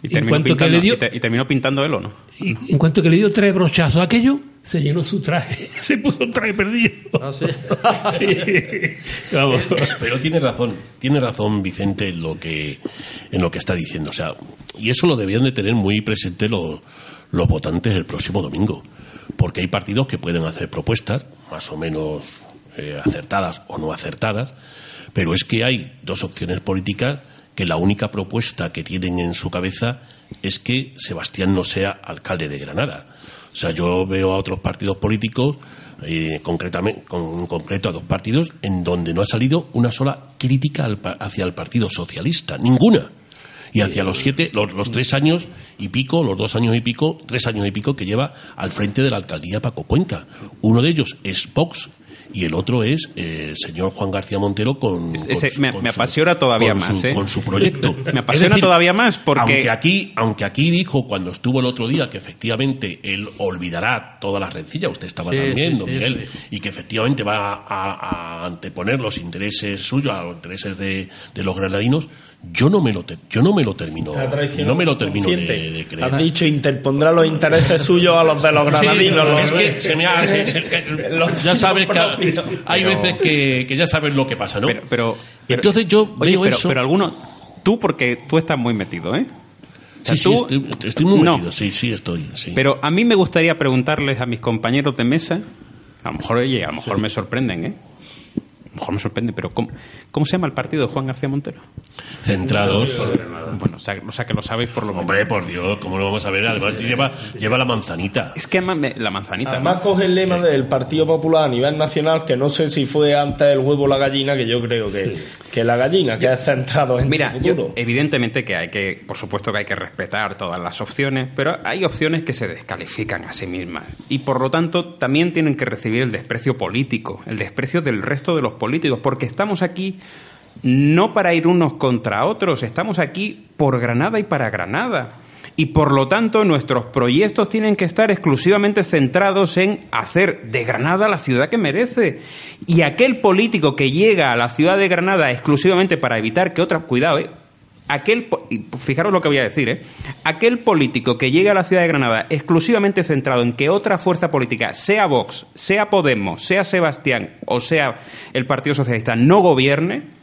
en terminó, cuanto que pintando, le dio y te- y terminó pintando él o no. y en cuanto que le dio tres brochazos a aquello se llenó su traje se puso un traje perdido Sí. Vamos. Pero tiene razón, tiene razón Vicente en lo que en lo que está diciendo, o sea, y eso lo debían de tener muy presente los, los votantes el próximo domingo, porque hay partidos que pueden hacer propuestas más o menos eh, acertadas o no acertadas, pero es que hay dos opciones políticas que la única propuesta que tienen en su cabeza es que Sebastián no sea alcalde de Granada. O sea, yo veo a otros partidos políticos, eh, concretamente, con, en concreto a dos partidos, en donde no ha salido una sola crítica hacia el Partido Socialista, ninguna. Y hacia los siete, los, los tres años y pico, los dos años y pico, tres años y pico que lleva al frente de la alcaldía Paco Cuenca. Uno de ellos es Vox y el otro es eh, el señor Juan García Montero con, su- me, con me su- apasiona todavía con más, su, ¿eh? con su proyecto. Me apasiona decir, todavía más porque... aunque aquí, aunque aquí dijo cuando estuvo el otro día que efectivamente él olvidará todas las rencillas, usted estaba Sí, también, don sí, Miguel, sí. y que efectivamente va a, a anteponer los intereses suyos a los intereses de, de los granadinos, yo no me lo te- yo no me lo termino, no me lo termino de, creer. Has dicho interpondrá los intereses suyos a los de los Sí, granadinos. los es que se me hace, se- Los ya sabes que hay Pero- veces que, que ya sabes lo que pasa, ¿no? Pero, pero- Entonces yo Oye, veo pero, eso. pero alguno... Tú porque tú estás muy metido, ¿eh? O sea, Sí, sí, estoy muy No. metido, sí, sí, estoy. Sí. Pero a mí me gustaría preguntarles a mis compañeros de mesa, a lo mejor, oye, a lo mejor me sorprenden, ¿eh? Mejor me sorprende, pero ¿cómo, cómo se llama el partido de Juan García Montero? Centrados. Bueno, o sea, o sea que lo sabéis por lo menos. Hombre, por Dios, ¿cómo lo vamos a ver? Además lleva, lleva la manzanita. Es que además me- la manzanita. Además ¿no? coge el lema del Partido Popular a nivel nacional, que no sé si fue antes el huevo o la gallina, que yo creo que, que la gallina, que es centrado en Mira, tu futuro. yo- evidentemente que hay que, por supuesto que hay que respetar todas las opciones, pero hay opciones que se descalifican a sí mismas y por lo tanto también tienen que recibir el desprecio político, el desprecio del resto de los políticos, porque estamos aquí no para ir unos contra otros, estamos aquí por Granada y para Granada. Y por lo tanto nuestros proyectos tienen que estar exclusivamente centrados en hacer de Granada la ciudad que merece. Y aquel político que llega a la ciudad de Granada exclusivamente para evitar que otras... Cuidado, ¿eh? Aquel, y fijaros lo que voy a decir, ¿eh? Aquel político que llega a la ciudad de Granada exclusivamente centrado en que otra fuerza política, sea Vox, sea Podemos, sea Sebastián o sea el Partido Socialista, no gobierne,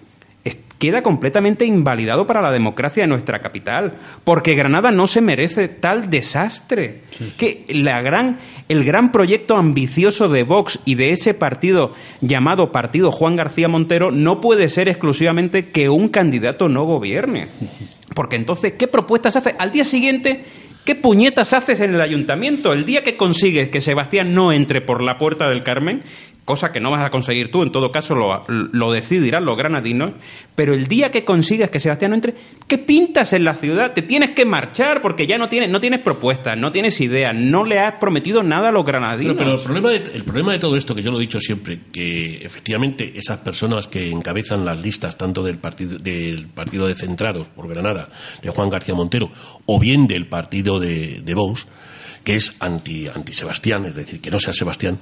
queda completamente invalidado para la democracia de nuestra capital, porque Granada no se merece tal desastre. Que la gran, el gran proyecto ambicioso de Vox y de ese partido llamado Partido Juan García Montero no puede ser exclusivamente que un candidato no gobierne. Porque entonces, ¿qué propuestas hace? Al día siguiente ¿Qué puñetas haces en el ayuntamiento? El día que consigues que Sebastián no entre por la puerta del Carmen, cosa que no vas a conseguir tú, en todo caso lo, lo decidirán los granadinos, pero el día que consigas que Sebastián no entre, ¿qué pintas en la ciudad? Te tienes que marchar porque ya no tienes, no tienes propuestas, no tienes ideas, no le has prometido nada a los granadinos. Pero, el, problema de, el problema de todo esto, que yo lo he dicho siempre, que efectivamente esas personas que encabezan las listas, tanto del partido, del partido de Centrados por Granada, de Juan García Montero, o bien del partido de, de que es anti, anti Sebastián, es decir, que no sea Sebastián,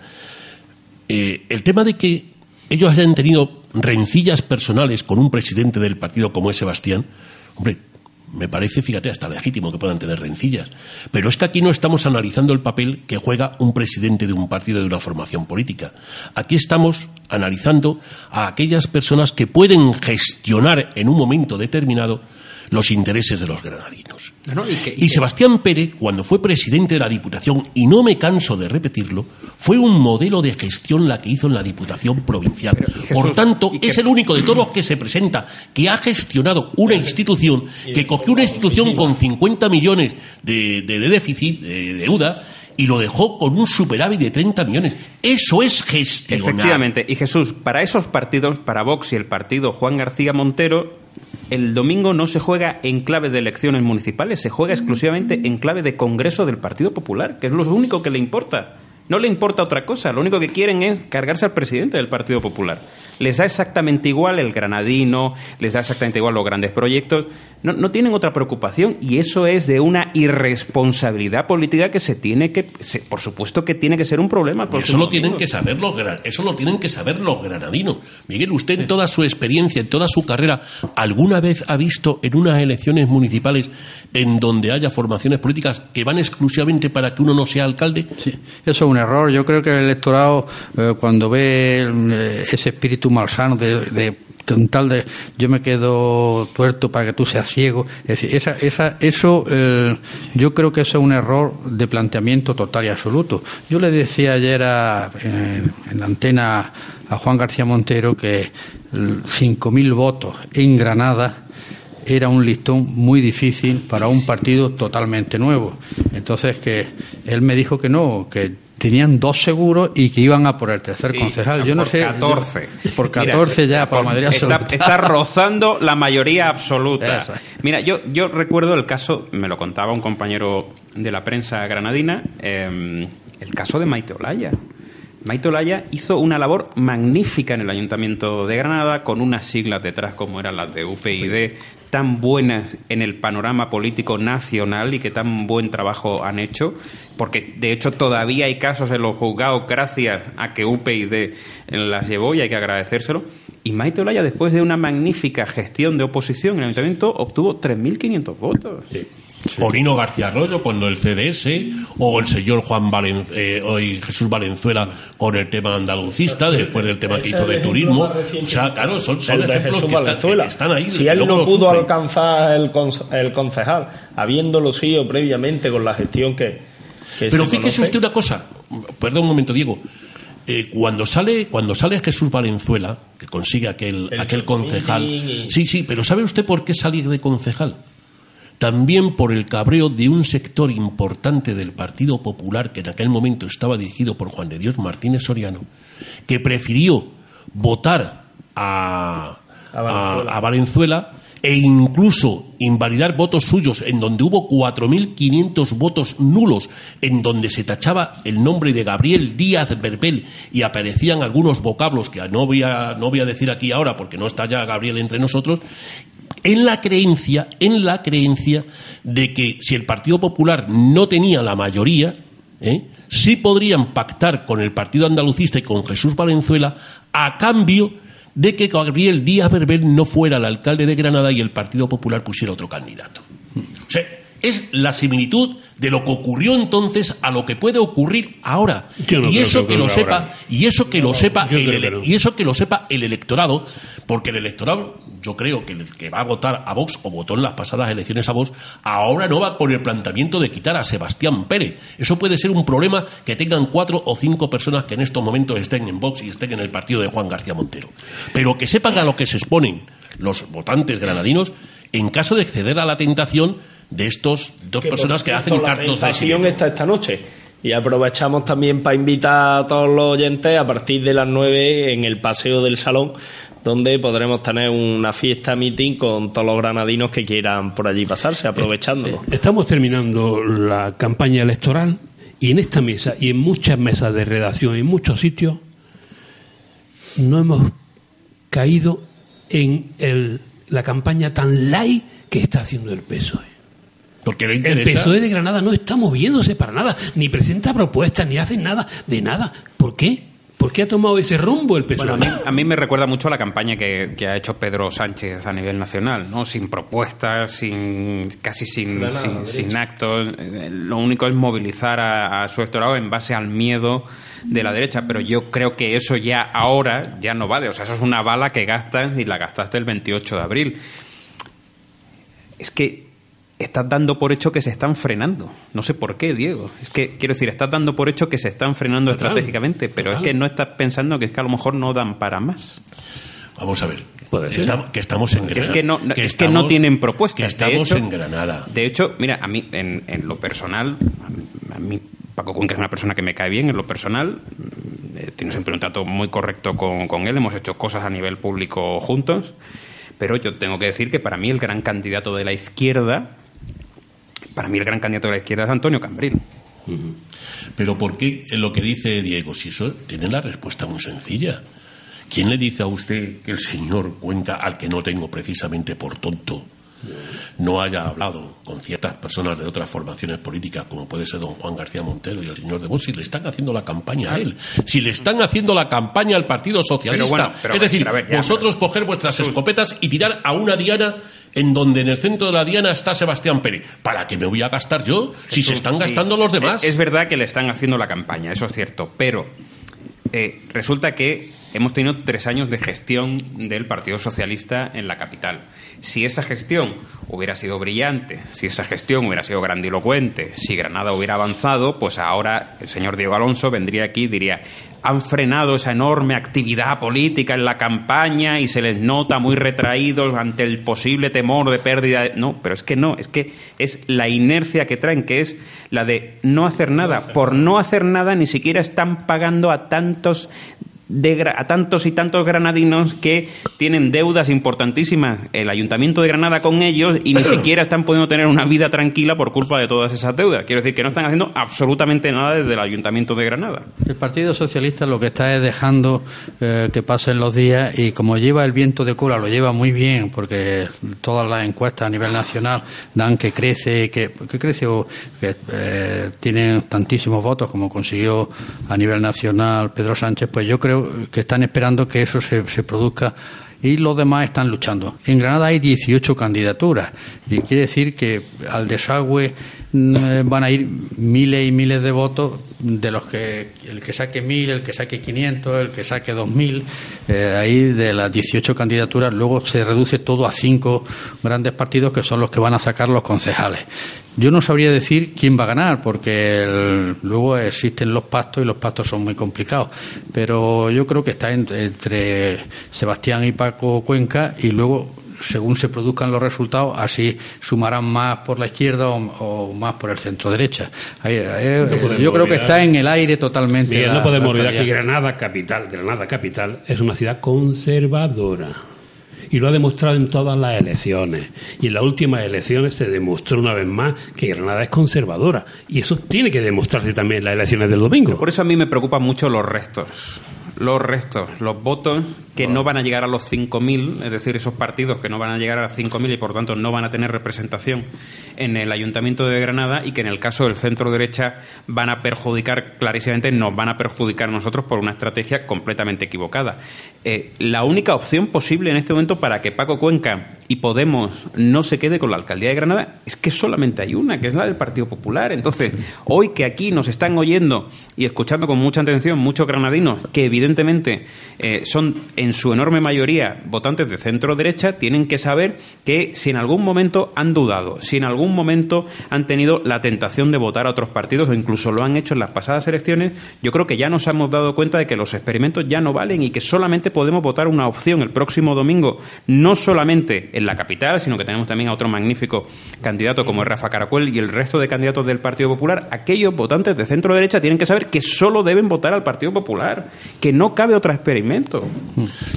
eh, el tema de que ellos hayan tenido rencillas personales con un presidente del partido como es Sebastián, hombre, me parece, fíjate, hasta legítimo que puedan tener rencillas. Pero es que aquí no estamos analizando el papel que juega un presidente de un partido de una formación política. Aquí estamos analizando a aquellas personas que pueden gestionar en un momento determinado los intereses de los granadinos. y, Sebastián Pérez, cuando fue presidente de la Diputación, y no me canso de repetirlo, fue un modelo de gestión la que hizo en la Diputación Provincial. Por tanto, es el único de todos los que se presenta que ha gestionado una institución, que cogió una institución con 50 millones de, de déficit, de deuda, y lo dejó con un superávit de 30 millones. Eso es gestionar. Efectivamente. Y Jesús, para esos partidos, para Vox y el partido Juan García Montero, el domingo no se juega en clave de elecciones municipales, se juega exclusivamente en clave de Congreso del Partido Popular, que es lo único que le importa. No le importa otra cosa, lo único que quieren es cargarse al presidente del Partido Popular. Les da exactamente igual el granadino, les da exactamente igual los grandes proyectos, no, no tienen otra preocupación y eso es de una irresponsabilidad política que se tiene que, por supuesto que tiene que ser un problema. Eso lo, tienen que saber los, eso lo tienen que saber los granadinos. Miguel, usted en toda su experiencia, en toda su carrera, ¿alguna vez ha visto en unas elecciones municipales en donde haya formaciones políticas que van exclusivamente para que uno no sea alcalde? Sí, eso es un error. Yo creo que el electorado, eh, cuando ve eh, ese espíritu malsano de, de tal de yo me quedo tuerto para que tú seas ciego. Es decir, esa, esa, eso eh, yo creo que eso es un error de planteamiento total y absoluto. Yo le decía ayer en, en, la antena a Juan García Montero que 5.000 votos en Granada era un listón muy difícil para un partido totalmente nuevo. Entonces que él me dijo que no, que tenían dos seguros y que iban a por el tercer concejal. Yo no sé. 14. por 14 ya, por, mayoría absoluta. Está, rozando la mayoría absoluta. Mira, yo, yo recuerdo el caso, me lo contaba un compañero de la prensa granadina, em, el caso de Maite Olaya. Maite Olaya hizo una labor magnífica en el Ayuntamiento de Granada, con unas siglas detrás como eran las de UPyD, tan buenas en el panorama político nacional y que tan buen trabajo han hecho, porque de hecho todavía hay casos en los juzgados gracias a que UPyD las llevó y hay que agradecérselo. Y Maite Olaya, después de una magnífica gestión de oposición en el Ayuntamiento, obtuvo 3.500 votos. Orino García Arroyo cuando el CDS o el señor Juan Valen, eh, Jesús Valenzuela con el tema andalucista después del tema que hizo de turismo o sea claro son, ejemplos que están, ahí si él no pudo alcanzar el, el concejal habiéndolo sido previamente con la gestión que, pero fíjese usted una cosa perdón un momento Diego. Eh, cuando sale cuando sale Jesús Valenzuela que consigue aquel aquel concejal sí sí pero sabe usted por qué salir de concejal también por el cabreo de un sector importante del Partido Popular que en aquel momento estaba dirigido por Juan de Dios Martínez Soriano, que prefirió votar a, Valenzuela. e incluso invalidar votos suyos en donde hubo 4.500 votos nulos, en donde se tachaba el nombre de Gabriel Díaz Berbel y aparecían algunos vocablos que no voy, a, no voy a decir aquí ahora porque no está ya Gabriel entre nosotros, en la creencia, en la creencia de que si el Partido Popular no tenía la mayoría, ¿eh? sí podrían pactar con el Partido Andalucista y con Jesús Valenzuela a cambio de que Gabriel Díaz Berbel no fuera el alcalde de Granada y el Partido Popular pusiera otro candidato. O sea, es la similitud de lo que ocurrió entonces a lo que puede ocurrir ahora. No y eso que que lo sepa, ahora. y eso que lo sepa el que no. y eso que lo sepa el electorado, porque el electorado, yo creo que el que va a votar a Vox o votó en las pasadas elecciones a Vox, ahora no va con el planteamiento de quitar a Sebastián Pérez. Eso puede ser un problema que tengan cuatro o cinco personas que en estos momentos estén en Vox y estén en el partido de Juan García Montero. Pero que sepan a lo que se exponen los votantes granadinos en caso de acceder a la tentación de estos dos Que, personas que hacen cartos de está esta noche. Y aprovechamos también para invitar a todos los oyentes a partir de las 9 en el Paseo del Salón, donde podremos tener una fiesta meeting con todos los granadinos que quieran por allí pasarse, aprovechándolo. Estamos terminando la campaña electoral y en esta mesa y en muchas mesas de redacción, en muchos sitios, no hemos caído en el- la campaña tan light que está haciendo el PSOE. Porque no El interesa. PSOE de Granada no está moviéndose para nada, ni presenta propuestas, ni hace nada, de nada. ¿Por qué? ¿Por qué ha tomado ese rumbo el PSOE? Bueno, a mí, a mí me recuerda mucho a la campaña que, que ha hecho Pedro Sánchez a nivel nacional, ¿no? Sin propuestas, sin casi sin, sin actos. Eh, Lo único es movilizar a, a su electorado en base al miedo de la derecha. Pero yo creo que eso ya ahora ya no vale. O sea, eso es una bala que gastas y la gastaste el 28 de abril. Es que estás dando por hecho que se están frenando. No sé por qué, Diego. Es que, quiero decir, estás dando por hecho que se están frenando Total, estratégicamente, pero total. es que no estás pensando que es que a lo mejor no dan para más. Vamos a ver. ser. Estamos- que estamos en Que Granada. es que no, es que estamos- no tienen propuestas. Que De estamos hecho- en Granada. De hecho, mira, a mí, en, en lo personal, a mí, Paco Cuenca es una persona que me cae bien, en lo personal, mm, eh, tiene siempre un trato muy correcto con, con él, hemos hecho cosas a nivel público juntos, pero yo tengo que decir que para mí el gran candidato de la izquierda, para mí el gran candidato de la izquierda es Antonio Cambril. Pero ¿por qué lo que dice Diego? Si eso tiene la respuesta muy sencilla. ¿Quién le dice a usted que el señor Cuenca, al que no tengo precisamente por tonto, no haya hablado con ciertas personas de otras formaciones políticas, como puede ser don Juan García Montero y el señor de Vox, si le están haciendo la campaña a él? Si le están haciendo la campaña al Partido Socialista. Pero bueno, pero es decir, pero a ver, ya, vosotros coger vuestras escopetas y tirar a una diana en donde en el centro de la diana está Sebastián Pérez. ¿Para qué me voy a gastar yo si se están Sí. gastando los demás? Es, es verdad que le están haciendo la campaña, eso es cierto, pero eh, resulta que hemos tenido tres años de gestión del Partido Socialista en la capital. Si esa gestión hubiera sido brillante, si esa gestión hubiera sido grandilocuente, si Granada hubiera avanzado, pues ahora el señor Diego Alonso vendría aquí y diría, han frenado esa enorme actividad política en la campaña y se les nota muy retraídos ante el posible temor de pérdida. de-". No, pero es que no, es que es la inercia que traen, que es la de no hacer nada. Por no hacer nada ni siquiera están pagando a tantos de gra- a tantos y tantos granadinos que tienen deudas importantísimas el Ayuntamiento de Granada con ellos y ni siquiera están pudiendo tener una vida tranquila por culpa de todas esas deudas. Quiero decir que no están haciendo absolutamente nada desde el Ayuntamiento de Granada. El Partido Socialista lo que está es dejando eh, que pasen los días y como lleva el viento de cola, lo lleva muy bien porque todas las encuestas a nivel nacional dan que crece, que, que crece o que eh, tienen tantísimos votos como consiguió a nivel nacional Pedro Sánchez, pues yo creo que están esperando que eso se, se produzca y los demás están luchando. En Granada hay 18 candidaturas y quiere decir que al desagüe mm, van a ir miles y miles de votos de los que el que saque mil, el que saque 500, el que saque 2000, eh, ahí de las 18 candidaturas luego se reduce todo a cinco grandes partidos que son los que van a sacar los concejales. Yo no sabría decir quién va a ganar porque el- luego existen los pactos y los pactos son muy complicados, pero yo creo que está en- entre Sebastián y Paco Cuenca y luego según se produzcan los resultados, así sumarán más por la izquierda o, o más por el centro derecha. Ahí- ahí- No podemos yo creo que está en el aire totalmente. Miguel, la- no podemos olvidar que. Granada capital, Granada capital es una ciudad conservadora y lo ha demostrado en todas las elecciones y en las últimas elecciones se demostró una vez más que Granada es conservadora y eso tiene que demostrarse también en las elecciones del domingo. Por eso a mí me preocupan mucho los restos. Los restos, los votos que no van a llegar a los 5.000, es decir, esos partidos que no van a llegar a los 5.000 y por tanto no van a tener representación en el Ayuntamiento de Granada y que en el caso del centro derecha van a perjudicar, clarísimamente nos van a perjudicar a nosotros por una estrategia completamente equivocada. Eh, la única opción posible en este momento para que Paco Cuenca y Podemos no se quede con la alcaldía de Granada es que solamente hay una, que es la del Partido Popular. Entonces, hoy que aquí nos están oyendo y escuchando con mucha atención muchos granadinos que evidentemente eh, son en su enorme mayoría votantes de centro derecha, tienen que saber que si en algún momento han dudado, si en algún momento han tenido la tentación de votar a otros partidos o incluso lo han hecho en las pasadas elecciones, yo creo que ya nos hemos dado cuenta de que los experimentos ya no valen y que solamente podemos votar una opción el próximo domingo, no solamente en la capital, sino que tenemos también a otro magnífico candidato como es Rafa Caracuel y el resto de candidatos del Partido Popular. Aquellos votantes de centro derecha tienen que saber que solo deben votar al Partido Popular, que no cabe otro experimento.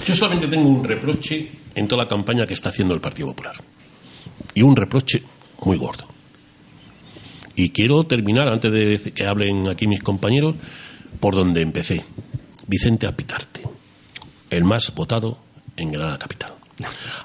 Yo solamente tengo un reproche en toda la campaña que está haciendo el Partido Popular. Y un reproche muy gordo. Y quiero terminar, antes de que hablen aquí mis compañeros, por donde empecé. Vicente Apitarte, el más votado en Granada Capital.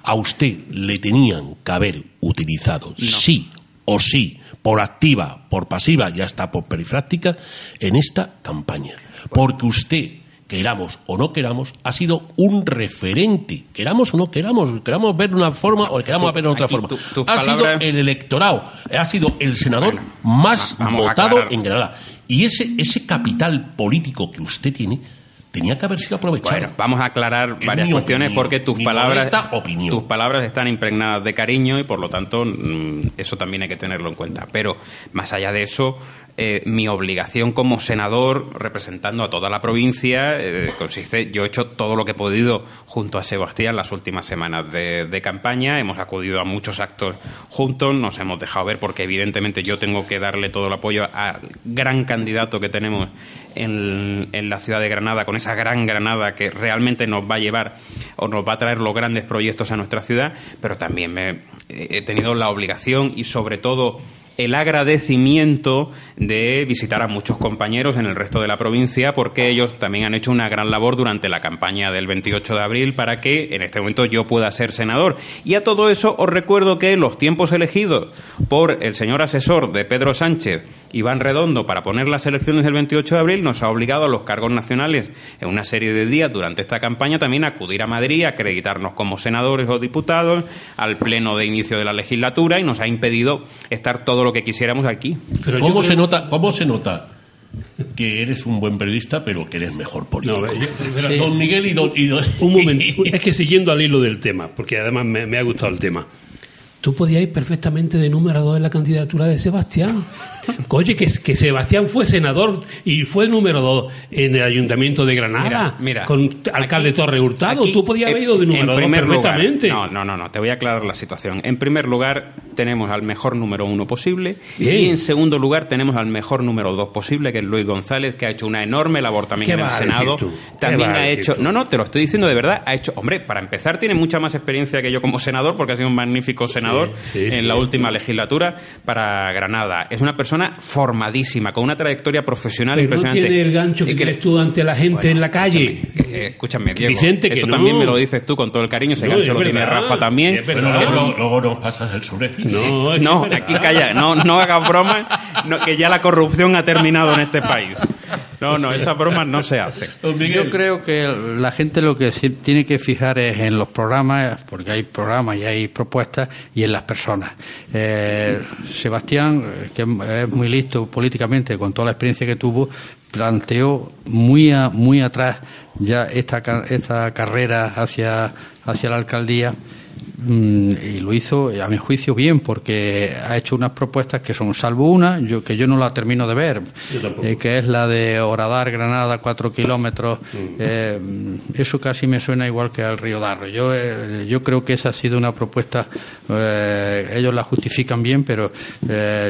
A usted le tenían que haber utilizado sí o sí, por activa, por pasiva y hasta por perifráctica, en esta campaña. Porque usted queramos o no queramos, ha sido un referente. Queramos o no queramos, queramos ver de una forma o queramos ver otra forma. ha sido el electorado, ha sido el senador más votado en Granada. Y ese, ese capital político que usted tiene tenía que haber sido aprovechado. Bueno, vamos a aclarar varias cuestiones porque tus palabras, tus palabras están impregnadas de cariño y por lo tanto mm, eso también hay que tenerlo en cuenta. Pero más allá de eso, eh, mi obligación como senador representando a toda la provincia eh, consiste, yo he hecho todo lo que he podido junto a Sebastián las últimas semanas de, campaña, hemos acudido a muchos actos juntos, nos hemos dejado ver porque evidentemente yo tengo que darle todo el apoyo al gran candidato que tenemos en, en la ciudad de Granada, con esa gran Granada que realmente nos va a llevar o nos va a traer los grandes proyectos a nuestra ciudad, pero también me, he tenido la obligación y sobre todo el agradecimiento de visitar a muchos compañeros en el resto de la provincia porque ellos también han hecho una gran labor durante la campaña del 28 de abril para que en este momento yo pueda ser senador. Y a todo eso os recuerdo que los tiempos elegidos por el señor asesor de Pedro Sánchez, Iván Redondo, para poner las elecciones del 28 de abril nos ha obligado a los cargos nacionales en una serie de días durante esta campaña también a acudir a Madrid, a acreditarnos como senadores o diputados, al pleno de inicio de la legislatura y nos ha impedido estar todo lo que quisiéramos aquí. Pero ¿Cómo, se nota, ¿Cómo se nota que eres un buen periodista, pero que eres mejor político. Don Miguel y don, Un momento, es que siguiendo al hilo del tema, porque además me ha gustado el tema tú podías ir perfectamente de número dos en la candidatura de Sebastián. Oye, que, que Sebastián fue senador y fue número dos en el Ayuntamiento de Granada, mira, con alcalde Torre Hurtado. tú podías haber ido de número dos perfectamente. no, no, no, no, te voy a aclarar la situación. En primer lugar, tenemos al mejor número uno posible. Y en segundo lugar, tenemos al mejor número dos posible, que es Luis González, que ha hecho una enorme labor también en el Senado. También ha hecho. No, no, te lo estoy diciendo de verdad. Ha hecho. Hombre, para empezar, tiene mucha más experiencia que yo como senador, porque ha sido un magnífico senador en la última legislatura para Granada. Es una persona formadísima, con una trayectoria profesional Pero impresionante. No tiene el gancho que tienes tú ante la gente en la calle. Escúchame, Diego. Vicente, que eso también me lo dices tú con todo el cariño. Ese gancho lo tiene Rafa también. Pero luego, luego, nos pasas el sobreficio. No, no aquí calla. No, no hagas bromas, que ya la corrupción ha terminado en este país. No, no, esas bromas no se hacen. Yo creo que la gente lo que tiene que fijar es en los programas, porque hay programas y hay propuestas, y en las personas. Eh, Sebastián, que es muy listo políticamente con toda la experiencia que tuvo, planteó muy, muy atrás ya esta, esta carrera hacia, hacia la alcaldía y lo hizo, a mi juicio, bien, porque ha hecho unas propuestas que son, salvo una, yo, que yo no la termino de ver, eh, que es la de Horadar, Granada, cuatro kilómetros. Mm. Eh, eso casi me suena igual que al Río Darro. Yo, eh, yo creo que esa ha sido una propuesta, ellos la justifican bien, pero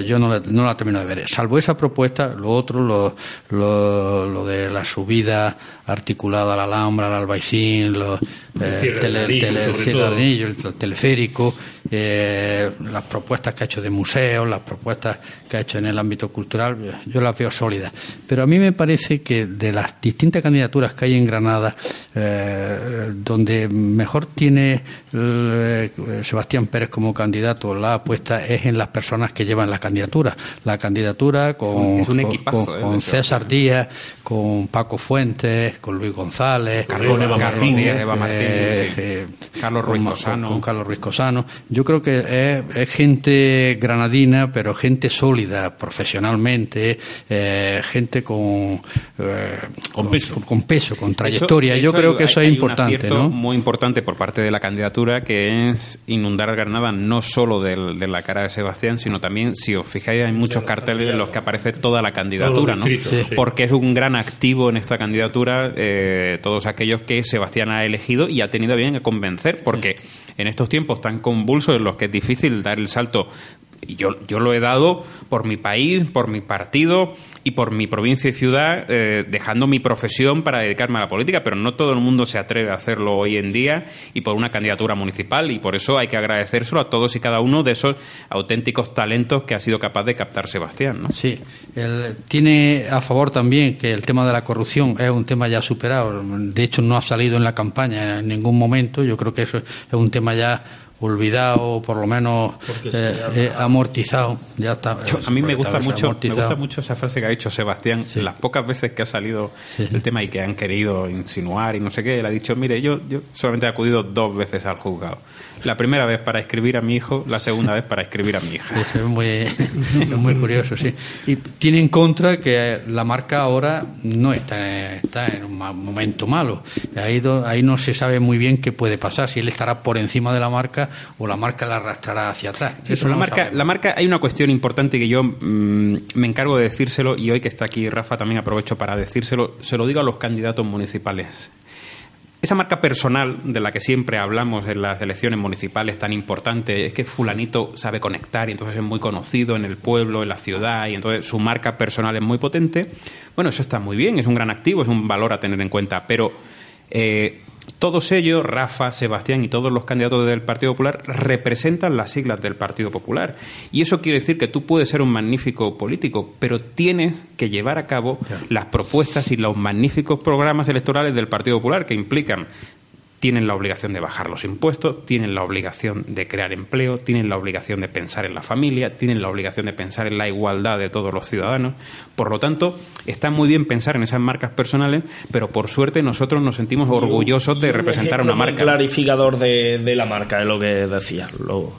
yo no la, no la termino de ver. Salvo esa propuesta, lo otro, lo, lo, lo de la subida articulado a la Alhambra, al Albaicín, los, El cierre del tele- anillo, tele- el anillo, el, el teleférico, eh, las propuestas que ha hecho de museos, las propuestas que ha hecho en el ámbito cultural, yo las veo sólidas. Pero a mí me parece que de las distintas candidaturas que hay en Granada, eh, donde mejor tiene eh, Sebastián Pérez como candidato la apuesta es en las personas que llevan la candidatura. La candidatura con, Es un con- equipazo, con- eh, con César Díaz, con Paco Fuentes, con Luis González, Con Eva Martín, Díaz, Eva Martín, eh, sí. eh, Carlos Ruiz con- Cosano. con Carlos Ruiz Cosano. Yo creo que es, es gente granadina, pero gente sólida profesionalmente, eh, gente con, eh, con peso, con, peso, con trayectoria. Yo hecho, creo hay- que eso hay es importante, ¿no? Muy importante por parte de la candidatura, que es inundar a Granada no solo del- de la cara de Sebastián, sino también, si os fijáis, hay muchos carteles en los que aparece toda la candidatura, ¿no? Porque es un gran activo en esta candidatura eh, todos aquellos que Sebastián ha elegido y ha tenido bien a convencer, porque en estos tiempos tan convulsos en los que es difícil dar el salto yo, yo lo he dado por mi país, por mi partido y por mi provincia y ciudad, eh, dejando mi profesión para dedicarme a la política, pero no todo el mundo se atreve a hacerlo hoy en día y por una candidatura municipal y por eso hay que agradecérselo a todos y cada uno de esos auténticos talentos que ha sido capaz de captar Sebastián. Sí, él tiene a favor también que el tema de la corrupción es un tema ya superado. De hecho, no ha salido en la campaña en ningún momento. Yo creo que eso es un tema ya olvidado, por lo menos eh, eh, amortizado. Ya está. Yo- a mí me gusta mucho, me gusta mucho esa frase que ha dicho Sebastián, las pocas veces que ha salido el tema y que han querido insinuar y no sé qué, él ha dicho, mire, yo, yo solamente he acudido dos veces al juzgado. La primera vez para escribir a mi hijo, la segunda vez para escribir a mi hija. Eso es muy, es muy curioso, sí. Y tiene en contra que la marca ahora no está, está en un momento malo. Ahí, no se sabe muy bien qué puede pasar, si él estará por encima de la marca o la marca la arrastrará hacia atrás. Sí, Eso pero la no marca, la marca, hay una cuestión importante que yo mm, me encargo de decírselo y hoy que está aquí Rafa también aprovecho para decírselo, se lo digo a los candidatos municipales. Esa marca personal de la que siempre hablamos en las elecciones municipales tan importante es que fulanito sabe conectar y entonces es muy conocido en el pueblo, en la ciudad y entonces su marca personal es muy potente. Bueno, eso está muy bien, es un gran activo, es un valor a tener en cuenta, pero eh, todos ellos, Rafa, Sebastián y todos los candidatos del Partido Popular, representan las siglas del Partido Popular. Y eso quiere decir que tú puedes ser un magnífico político, pero tienes que llevar a cabo las propuestas y los magníficos programas electorales del Partido Popular que implican tienen la obligación de bajar los impuestos, tienen la obligación de crear empleo, tienen la obligación de pensar en la familia, tienen la obligación de pensar en la igualdad de todos los ciudadanos. Por lo tanto, está muy bien pensar en esas marcas personales, pero por suerte nosotros nos sentimos orgullosos de representar Un una marca. clarificador de, de la marca, es lo que decía. Lo-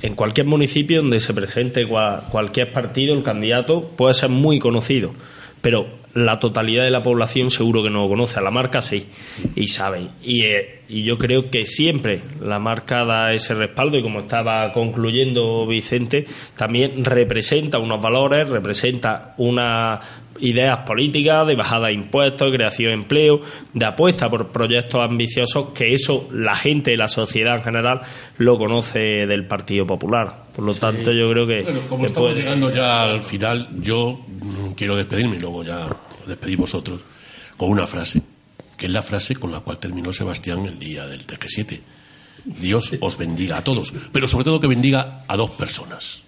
en cualquier municipio donde se presente cua- cualquier partido, el candidato puede ser muy conocido, pero la totalidad de la población seguro que no lo conoce. A la marca sí, y saben. Y, eh, y yo creo que siempre la marca da ese respaldo, y como estaba concluyendo Vicente, también representa unos valores, representa unas ideas políticas de bajada de impuestos, de creación de empleo, de apuesta por proyectos ambiciosos, que eso la gente, la sociedad en general, lo conoce del Partido Popular. Por lo tanto, yo creo que, Bueno, como estamos llegando ya al final, yo quiero despedirme y luego ya despedís vosotros con una frase, que es la frase con la cual terminó Sebastián el día del TG7. Dios os bendiga a todos, pero sobre todo que bendiga a dos personas,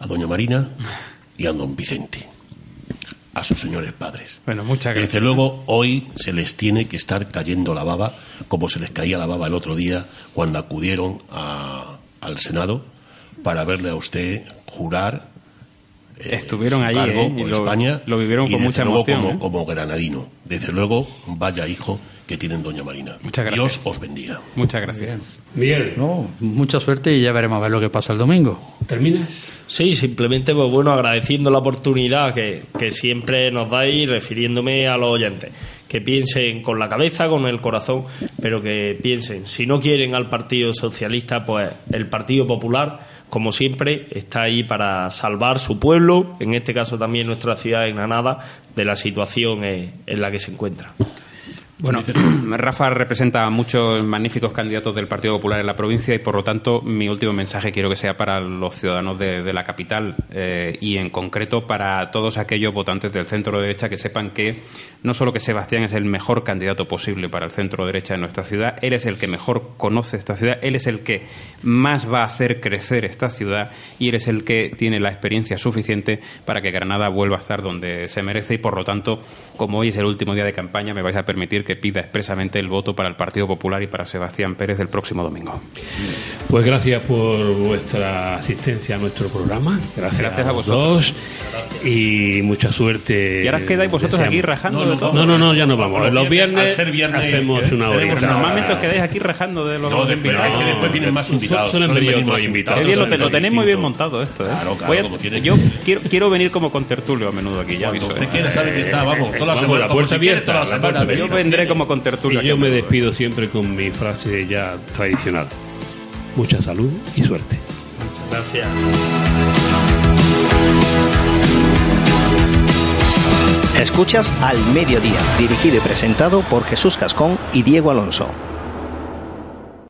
a doña Marina y a don Vicente, a sus señores padres. Bueno, muchas Desde luego, hoy se les tiene que estar cayendo la baba, como se les caía la baba el otro día cuando acudieron a- al Senado para verle a usted jurar. Eh, Estuvieron su allí, cargo ¿eh? Por lo- España. lo vivieron y con desde mucha luego emoción, Como, ¿eh? como granadino. Desde luego, vaya hijo que tienen doña Marina. Muchas gracias. Dios os bendiga. Muchas gracias. Miguel. No, mucha suerte y ya veremos a ver lo que pasa el domingo. ¿Terminas? Sí, simplemente, pues bueno, agradeciendo la oportunidad que, que siempre nos dais, refiriéndome a los oyentes. Que piensen con la cabeza, con el corazón, pero que piensen, si no quieren al Partido Socialista, pues el Partido Popular, como siempre, está ahí para salvar su pueblo, en este caso también nuestra ciudad de Granada, de la situación eh, en la que se encuentra. Bueno, Rafa representa a muchos magníficos candidatos del Partido Popular en la provincia y por lo tanto mi último mensaje quiero que sea para los ciudadanos de, la capital eh, y en concreto para todos aquellos votantes del centro derecha que sepan que no solo que Sebastián es el mejor candidato posible para el centro derecha de nuestra ciudad, él es el que mejor conoce esta ciudad, él es el que más va a hacer crecer esta ciudad y él es el que tiene la experiencia suficiente para que Granada vuelva a estar donde se merece y por lo tanto, como hoy es el último día de campaña, me vais a permitir que pida expresamente el voto para el Partido Popular y para Sebastián Pérez el próximo domingo. Pues gracias por vuestra asistencia a nuestro programa. Gracias, a, vosotros. Y mucha suerte. ¿Y ahora quedáis vosotros aquí rajando no, de todo? No, no, no, ya nos vamos. Los viernes, hacemos una hora. Normalmente os quedáis aquí rajando de los no, invitados. que después vienen más invitados. Venir lo, lo tenéis muy bien montado esto. ¿eh? Claro, claro, yo quiero, quiero venir como contertulio a menudo aquí. Ya Cuando usted quiera, sabe que está, vamos, toda la semana. La puerta abierta. Yo vendré como con tertulia. Y yo me despido siempre con mi frase ya tradicional. Mucha salud y suerte. Muchas gracias. Escuchas al mediodía, dirigido y presentado por Jesús Cascón y Diego Alonso.